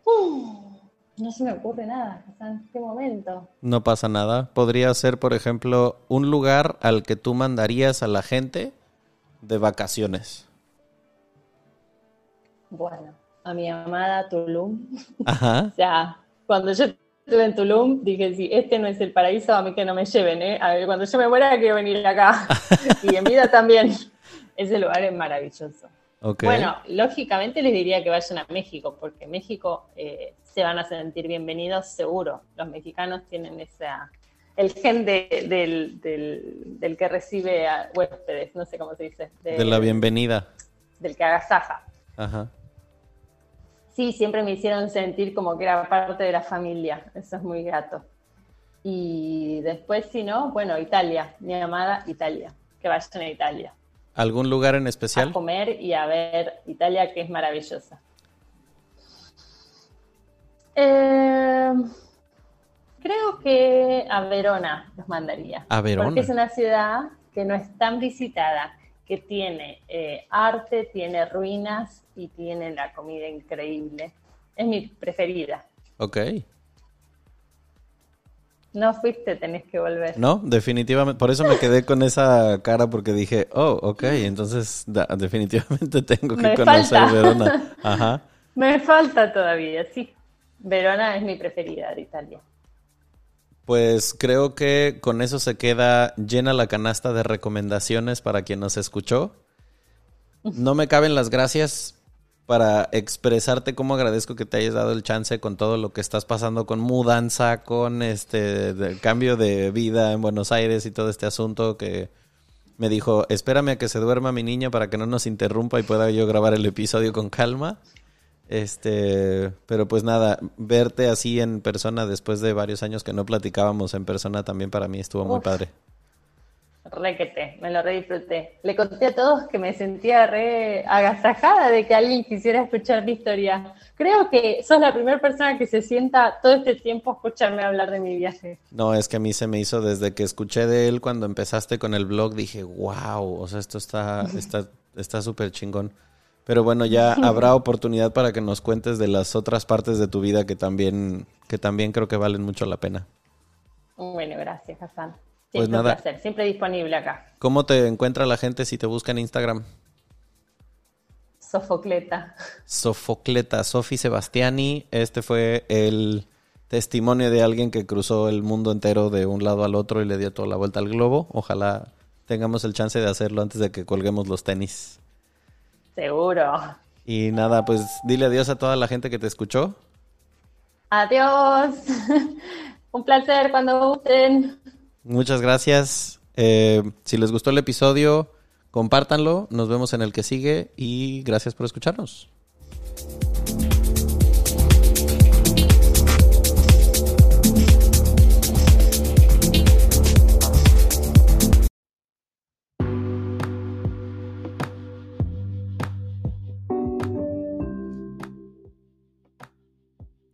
Uh, no se me ocurre nada, ¿en qué momento? No pasa nada. Podría ser, por ejemplo, un lugar al que tú mandarías a la gente de vacaciones? Bueno, a mi amada Tulum. Ajá. (laughs) o sea, cuando yo estuve en Tulum, dije, si este no es el paraíso, a mí que no me lleven, ¿eh? A ver, cuando yo me muera, quiero venir acá. (laughs) y en vida también. Ese lugar es maravilloso. Bueno, lógicamente les diría que vayan a México, porque México eh, se van a sentir bienvenidos seguro. Los mexicanos tienen esa, el gen del, que recibe a huéspedes, no sé cómo se dice. De, la bienvenida. Del que agasaja. Ajá. Sí, siempre me hicieron sentir como que era parte de la familia. Eso es muy grato. Y después, si no, bueno, Italia, mi amada Italia. Que vayan a Italia. ¿Algún lugar en especial? A comer y a ver Italia, que es maravillosa. Eh, creo que a Verona los mandaría. A Verona. Porque es una ciudad que no es tan visitada, que tiene eh, arte, tiene ruinas y tiene la comida increíble. Es mi preferida. Ok. No fuiste, tenés que volver. No, definitivamente. Por eso me quedé con esa cara porque dije, oh, ok, entonces definitivamente tengo que conocer Verona. (laughs) Ajá. Me falta todavía, sí. Verona es mi preferida de Italia. Pues creo que con eso se queda llena la canasta de recomendaciones para quien nos escuchó. No me caben las gracias para expresarte cómo agradezco que te hayas dado el chance con todo lo que estás pasando con mudanza, con este cambio de vida en Buenos Aires y todo este asunto que me dijo, espérame a que se duerma mi niña para que no nos interrumpa y pueda yo grabar el episodio con calma. Este, pero pues nada, verte así en persona después de varios años que no platicábamos en persona también para mí estuvo muy padre requete, me lo re disfruté. Le conté a todos que me sentía re agasajada de que alguien quisiera escuchar mi historia. Creo que sos la primera persona que se sienta todo este tiempo a escucharme hablar de mi viaje. No, es que a mí se me hizo desde que escuché de él cuando empezaste con el blog, dije, wow, o sea, esto está está está súper chingón. Pero bueno, ya (laughs) habrá oportunidad para que nos cuentes de las otras partes de tu vida que también que también creo que valen mucho la pena. Bueno, gracias, Hassan. Pues siempre pues nada. siempre disponible acá. ¿Cómo te encuentra la gente si te busca en Instagram? Sofocleta. Sofocleta, Sofi Sebastiani. Este fue el testimonio de alguien que cruzó el mundo entero de un lado al otro y le dio toda la vuelta al globo. Ojalá tengamos el chance de hacerlo antes de que colguemos los tenis. Seguro. Y nada, pues dile adiós a toda la gente que te escuchó. Adiós. (laughs) un placer cuando gusten. Muchas gracias. Eh, si les gustó el episodio, compártanlo. Nos vemos en el que sigue y gracias por escucharnos.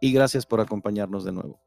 y gracias por acompañarnos de nuevo.